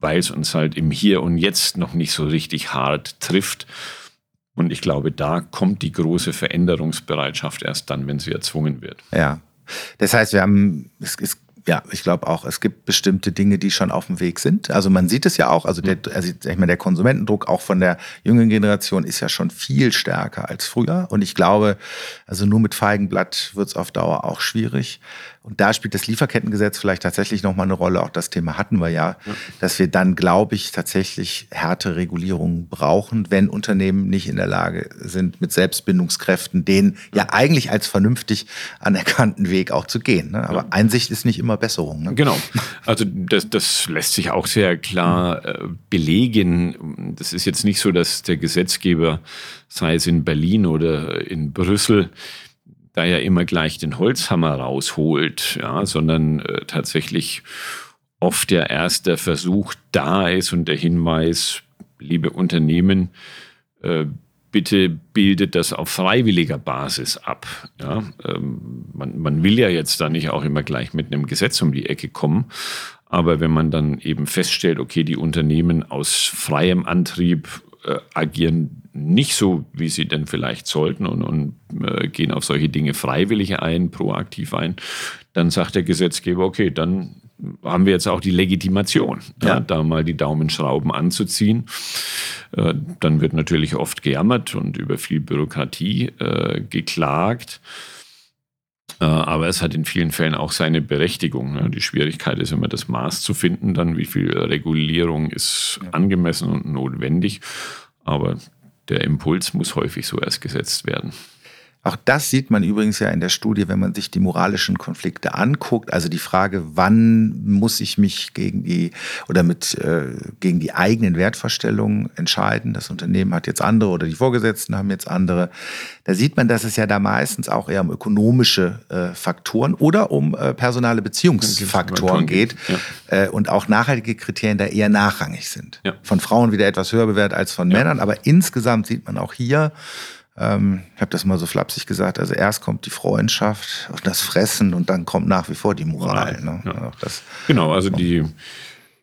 weil es uns halt im Hier und Jetzt noch nicht so richtig hart trifft. Und ich glaube, da kommt die große Veränderungsbereitschaft erst dann, wenn sie erzwungen wird. Ja. Das heißt, wir haben, es, es ja, ich glaube auch, es gibt bestimmte Dinge, die schon auf dem Weg sind. Also man sieht es ja auch, also, der, also ich meine, der Konsumentendruck auch von der jüngeren Generation ist ja schon viel stärker als früher. Und ich glaube, also nur mit Feigenblatt wird es auf Dauer auch schwierig. Und da spielt das Lieferkettengesetz vielleicht tatsächlich nochmal eine Rolle. Auch das Thema hatten wir ja, ja. dass wir dann, glaube ich, tatsächlich härte Regulierungen brauchen, wenn Unternehmen nicht in der Lage sind, mit Selbstbindungskräften den ja, ja eigentlich als vernünftig anerkannten Weg auch zu gehen. Ne? Aber ja. Einsicht ist nicht immer Besserung. Ne? Genau. Also das, das lässt sich auch sehr klar äh, belegen. Das ist jetzt nicht so, dass der Gesetzgeber, sei es in Berlin oder in Brüssel, da ja immer gleich den Holzhammer rausholt, ja, sondern äh, tatsächlich oft der Versuch da ist und der Hinweis, liebe Unternehmen, äh, bitte bildet das auf freiwilliger Basis ab. Ja, ähm, man, man will ja jetzt da nicht auch immer gleich mit einem Gesetz um die Ecke kommen. Aber wenn man dann eben feststellt, okay, die Unternehmen aus freiem Antrieb äh, agieren nicht so, wie sie denn vielleicht sollten und, und äh, gehen auf solche Dinge freiwillig ein, proaktiv ein, dann sagt der Gesetzgeber, okay, dann haben wir jetzt auch die Legitimation, ja. Ja, da mal die Daumenschrauben anzuziehen. Äh, dann wird natürlich oft gejammert und über viel Bürokratie äh, geklagt. Äh, aber es hat in vielen Fällen auch seine Berechtigung. Ne? Die Schwierigkeit ist immer das Maß zu finden, dann wie viel Regulierung ist angemessen und notwendig. Aber der Impuls muss häufig so erst gesetzt werden. Auch das sieht man übrigens ja in der Studie, wenn man sich die moralischen Konflikte anguckt. Also die Frage, wann muss ich mich gegen die oder mit äh, gegen die eigenen Wertvorstellungen entscheiden? Das Unternehmen hat jetzt andere oder die Vorgesetzten haben jetzt andere. Da sieht man, dass es ja da meistens auch eher um ökonomische äh, Faktoren oder um äh, personale Beziehungsfaktoren geht ja. äh, und auch nachhaltige Kriterien da eher nachrangig sind. Ja. Von Frauen wieder etwas höher bewertet als von ja. Männern, aber insgesamt sieht man auch hier ähm, ich habe das mal so flapsig gesagt, also erst kommt die Freundschaft und das Fressen und dann kommt nach wie vor die Moral. Ne? Ja. genau, also die,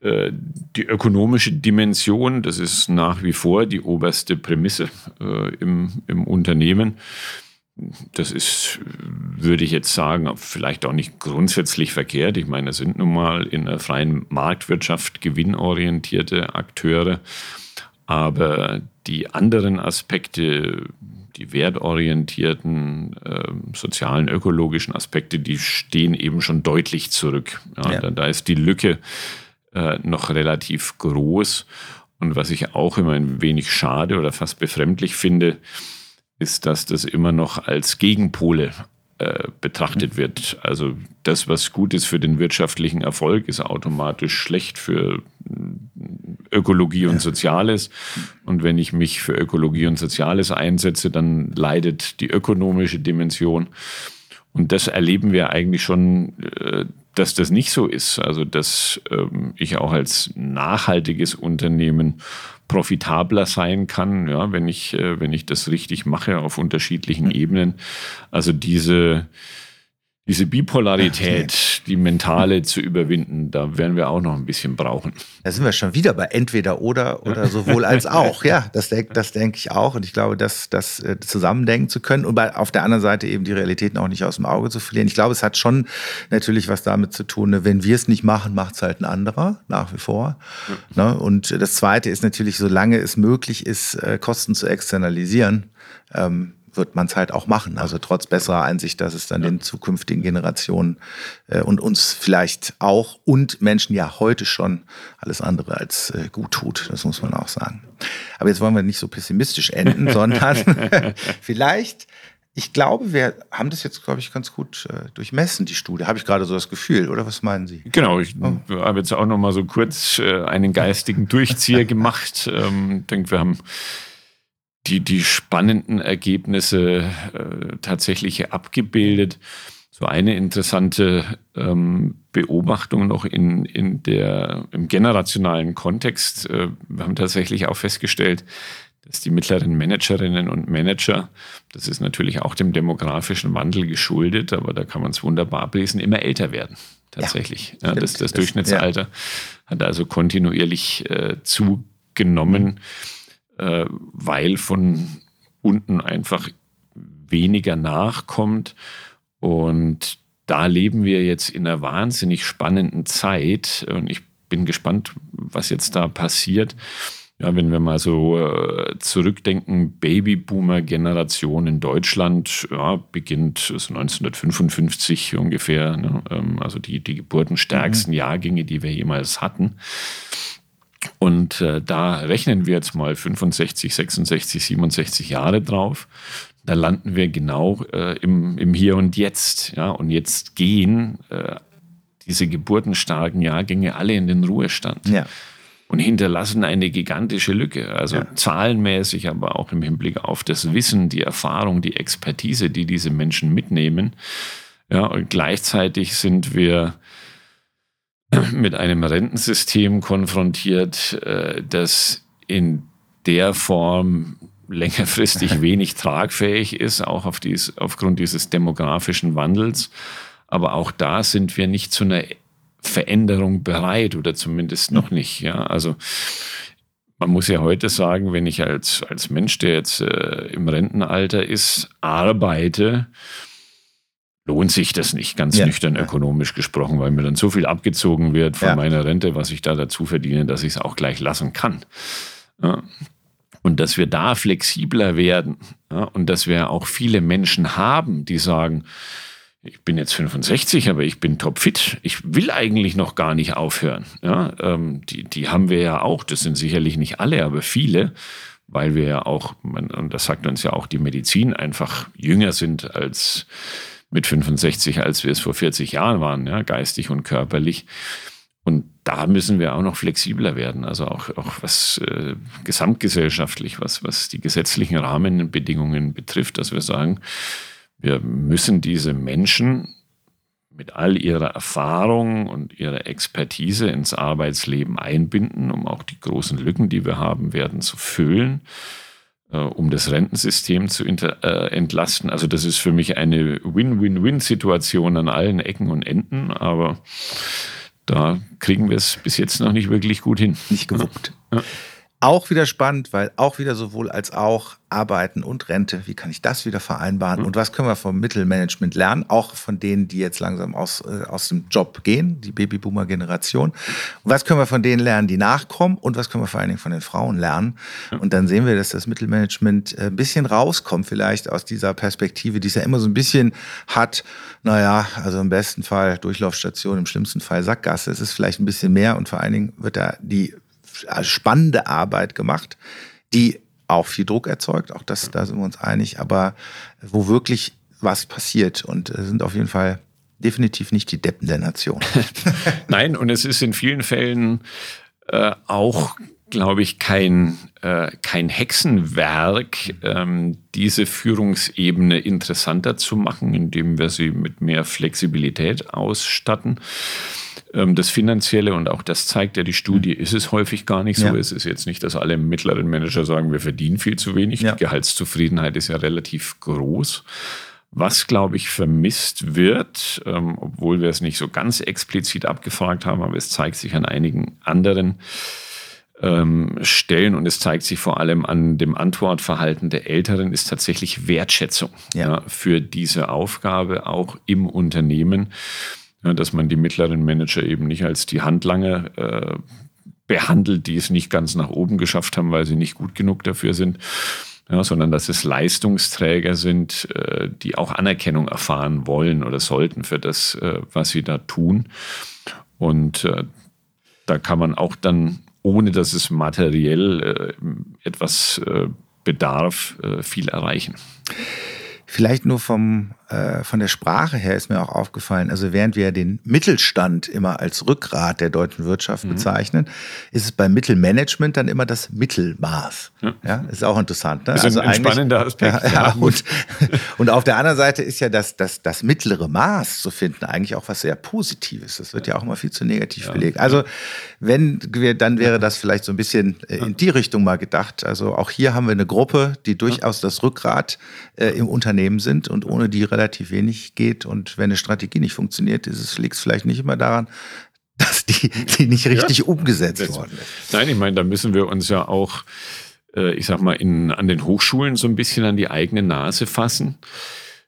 äh, die ökonomische Dimension, das ist nach wie vor die oberste Prämisse äh, im, im Unternehmen. Das ist, würde ich jetzt sagen, vielleicht auch nicht grundsätzlich verkehrt. Ich meine, es sind nun mal in der freien Marktwirtschaft gewinnorientierte Akteure. Aber die anderen Aspekte, die wertorientierten, äh, sozialen, ökologischen Aspekte, die stehen eben schon deutlich zurück. Ja, ja. Da, da, ist die Lücke äh, noch relativ groß. Und was ich auch immer ein wenig schade oder fast befremdlich finde, ist, dass das immer noch als Gegenpole äh, betrachtet mhm. wird. Also das, was gut ist für den wirtschaftlichen Erfolg, ist automatisch schlecht für Ökologie und Soziales. Und wenn ich mich für Ökologie und Soziales einsetze, dann leidet die ökonomische Dimension. Und das erleben wir eigentlich schon, äh, dass das nicht so ist. Also, dass ähm, ich auch als nachhaltiges Unternehmen profitabler sein kann, ja, wenn ich, äh, wenn ich das richtig mache auf unterschiedlichen Ebenen. Also diese, diese Bipolarität, die mentale zu überwinden, da werden wir auch noch ein bisschen brauchen. Da sind wir schon wieder bei entweder oder oder sowohl als auch. Ja, das, das denke ich auch. Und ich glaube, dass das äh, zusammendenken zu können und bei, auf der anderen Seite eben die Realitäten auch nicht aus dem Auge zu verlieren. Ich glaube, es hat schon natürlich was damit zu tun, ne, wenn wir es nicht machen, macht es halt ein anderer, nach wie vor. Ja. Ne? Und das Zweite ist natürlich, solange es möglich ist, äh, Kosten zu externalisieren, ähm, wird man es halt auch machen. Also trotz besserer Einsicht, dass es dann ja. den zukünftigen Generationen äh, und uns vielleicht auch und Menschen ja heute schon alles andere als äh, gut tut. Das muss man auch sagen. Aber jetzt wollen wir nicht so pessimistisch enden, sondern vielleicht ich glaube, wir haben das jetzt, glaube ich, ganz gut äh, durchmessen, die Studie. Habe ich gerade so das Gefühl, oder was meinen Sie? Genau, ich oh. habe jetzt auch noch mal so kurz äh, einen geistigen Durchzieher gemacht. Ähm, ich denke, wir haben die, die spannenden Ergebnisse äh, tatsächlich abgebildet. So eine interessante ähm, Beobachtung noch in, in der, im generationalen Kontext. Äh, wir haben tatsächlich auch festgestellt, dass die mittleren Managerinnen und Manager, das ist natürlich auch dem demografischen Wandel geschuldet, aber da kann man es wunderbar ablesen, immer älter werden. Tatsächlich. Ja, ja, das, das, Durchschnittsalter ja. hat also kontinuierlich äh, zugenommen, äh, weil von unten einfach weniger nachkommt. Und da leben wir jetzt in einer wahnsinnig spannenden Zeit. Und ich bin gespannt, was jetzt da passiert. Ja, wenn wir mal so äh, zurückdenken, Babyboomer-Generation in Deutschland ja, beginnt so 1955 ungefähr, ne? ähm, also die, die geburtenstärksten mhm. Jahrgänge, die wir jemals hatten. Und äh, da rechnen wir jetzt mal 65, 66, 67 Jahre drauf. Da landen wir genau äh, im, im Hier und Jetzt. Ja? Und jetzt gehen äh, diese geburtenstarken Jahrgänge alle in den Ruhestand. Ja und hinterlassen eine gigantische Lücke. Also ja. zahlenmäßig, aber auch im Hinblick auf das Wissen, die Erfahrung, die Expertise, die diese Menschen mitnehmen. Ja, und gleichzeitig sind wir mit einem Rentensystem konfrontiert, äh, das in der Form längerfristig wenig tragfähig ist, auch auf dies, aufgrund dieses demografischen Wandels. Aber auch da sind wir nicht zu einer Veränderung bereit oder zumindest noch nicht. Ja, also man muss ja heute sagen, wenn ich als, als Mensch, der jetzt äh, im Rentenalter ist, arbeite, lohnt sich das nicht, ganz ja. nüchtern ökonomisch gesprochen, weil mir dann so viel abgezogen wird von ja. meiner Rente, was ich da dazu verdiene, dass ich es auch gleich lassen kann. Ja. Und dass wir da flexibler werden und dass wir auch viele Menschen haben, die sagen, ich bin jetzt 65, aber ich bin topfit. Ich will eigentlich noch gar nicht aufhören. Ähm, die, die haben wir ja auch. Das sind sicherlich nicht alle, aber viele, weil wir ja auch, und das sagt uns ja auch die Medizin, einfach jünger sind als mit 65, als wir es vor 40 Jahren waren, ja, geistig und körperlich. Und da müssen wir auch noch flexibler werden, also auch, auch was äh, gesamtgesellschaftlich, was, was die gesetzlichen Rahmenbedingungen betrifft, dass wir sagen, wir müssen diese Menschen mit all ihrer Erfahrung und ihrer Expertise ins Arbeitsleben einbinden, um auch die großen Lücken, die wir haben werden, zu füllen, um das Rentensystem zu äh, entlasten. Also das ist für mich eine Win-Win-Win-Situation an allen Ecken und Enden, aber da kriegen wir es bis jetzt noch nicht wirklich gut hin. Nicht gewuppt. Ja. Auch wieder spannend, weil auch wieder sowohl als auch Arbeiten und Rente, wie kann ich das wieder vereinbaren mhm. und was können wir vom Mittelmanagement lernen, auch von denen, die jetzt langsam aus, äh, aus dem Job gehen, die Babyboomer-Generation. Und was können wir von denen lernen, die nachkommen und was können wir vor allen Dingen von den Frauen lernen. Mhm. Und dann sehen wir, dass das Mittelmanagement äh, ein bisschen rauskommt vielleicht aus dieser Perspektive, die es ja immer so ein bisschen hat, naja, also im besten Fall Durchlaufstation, im schlimmsten Fall Sackgasse. Es ist vielleicht ein bisschen mehr und vor allen Dingen wird da die spannende Arbeit gemacht, die auch viel Druck erzeugt. Auch das, da sind wir uns einig, aber wo wirklich was passiert und sind auf jeden Fall definitiv nicht die Deppen der Nation. Nein, und es ist in vielen Fällen äh, auch, glaube ich, kein, äh, kein Hexenwerk, ähm, diese Führungsebene interessanter zu machen, indem wir sie mit mehr Flexibilität ausstatten. Ähm, das Finanzielle und auch das zeigt ja die Studie, ist es häufig gar nicht so. Ja. Es ist jetzt nicht, dass alle mittleren Manager sagen, wir verdienen viel zu wenig. Ja. Die Gehaltszufriedenheit ist ja relativ groß. Was, glaube ich, vermisst wird, ähm, obwohl wir es nicht so ganz explizit abgefragt haben, aber es zeigt sich an einigen anderen ähm, Stellen und es zeigt sich vor allem an dem Antwortverhalten der Älteren, ist tatsächlich Wertschätzung ja. Ja, für diese Aufgabe auch im Unternehmen. Ja, dass man die mittleren Manager eben nicht als die Handlanger äh, behandelt, die es nicht ganz nach oben geschafft haben, weil sie nicht gut genug dafür sind, ja, sondern dass es Leistungsträger sind, äh, die auch Anerkennung erfahren wollen oder sollten für das, äh, was sie da tun. Und äh, da kann man auch dann, ohne dass es materiell äh, etwas äh, bedarf, äh, viel erreichen. Vielleicht nur vom, äh, von der Sprache her ist mir auch aufgefallen, also während wir den Mittelstand immer als Rückgrat der deutschen Wirtschaft mhm. bezeichnen, ist es beim Mittelmanagement dann immer das Mittelmaß. Ja, ja ist auch interessant. Ne? Das ist also ein spannender Aspekt. Ja, ja, und, und auf der anderen Seite ist ja das, das, das mittlere Maß zu finden eigentlich auch was sehr Positives. Das wird ja auch immer viel zu negativ belegt. Also wenn wir, dann wäre das vielleicht so ein bisschen äh, in die Richtung mal gedacht. Also auch hier haben wir eine Gruppe, die durchaus das Rückgrat äh, im Unternehmen sind und ohne die relativ wenig geht. Und wenn eine Strategie nicht funktioniert, liegt es vielleicht nicht immer daran, dass die, die nicht richtig ja. umgesetzt worden ist. Nein, ich meine, da müssen wir uns ja auch, äh, ich sag mal, in, an den Hochschulen so ein bisschen an die eigene Nase fassen.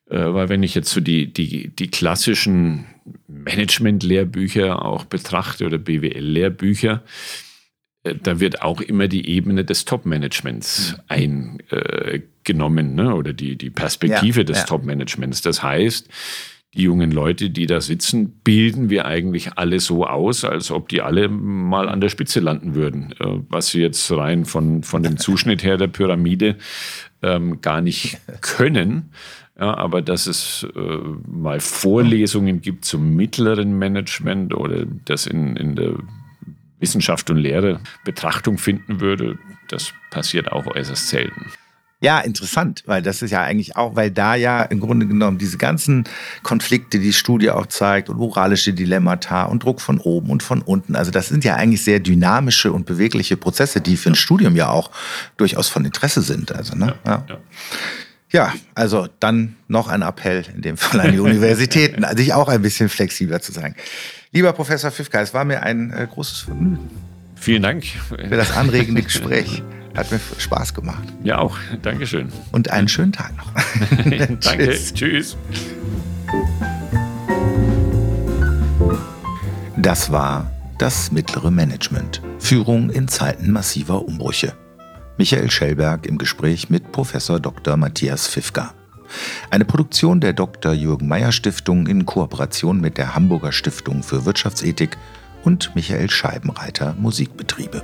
Äh, weil wenn ich jetzt so die, die, die klassischen Management-Lehrbücher auch betrachte oder BWL-Lehrbücher, da wird auch immer die Ebene des Top-Managements mhm. eingenommen ne? oder die, die Perspektive ja, des ja. Top-Managements. Das heißt, die jungen Leute, die da sitzen, bilden wir eigentlich alle so aus, als ob die alle mal an der Spitze landen würden, äh, was sie jetzt rein von, von dem Zuschnitt her der Pyramide ähm, gar nicht können. Ja, aber dass es äh, mal Vorlesungen gibt zum mittleren Management oder das in, in der Wissenschaft und Lehre Betrachtung finden würde, das passiert auch äußerst selten. Ja, interessant, weil das ist ja eigentlich auch, weil da ja im Grunde genommen diese ganzen Konflikte, die die Studie auch zeigt und moralische Dilemmata und Druck von oben und von unten, also das sind ja eigentlich sehr dynamische und bewegliche Prozesse, die für ein Studium ja auch durchaus von Interesse sind. Also, ne? ja. ja. Ja, also dann noch ein Appell in dem Fall an die Universitäten, sich auch ein bisschen flexibler zu sein. Lieber Professor Fifka, es war mir ein äh, großes Vergnügen. Vielen Dank für das anregende Gespräch. Hat mir Spaß gemacht. Ja, auch. Dankeschön. Und einen schönen Tag noch. Danke. Tschüss. Tschüss. Das war das mittlere Management. Führung in Zeiten massiver Umbrüche. Michael Schellberg im Gespräch mit Professor Dr. Matthias Fifka. Eine Produktion der Dr. Jürgen Meyer Stiftung in Kooperation mit der Hamburger Stiftung für Wirtschaftsethik und Michael Scheibenreiter Musikbetriebe.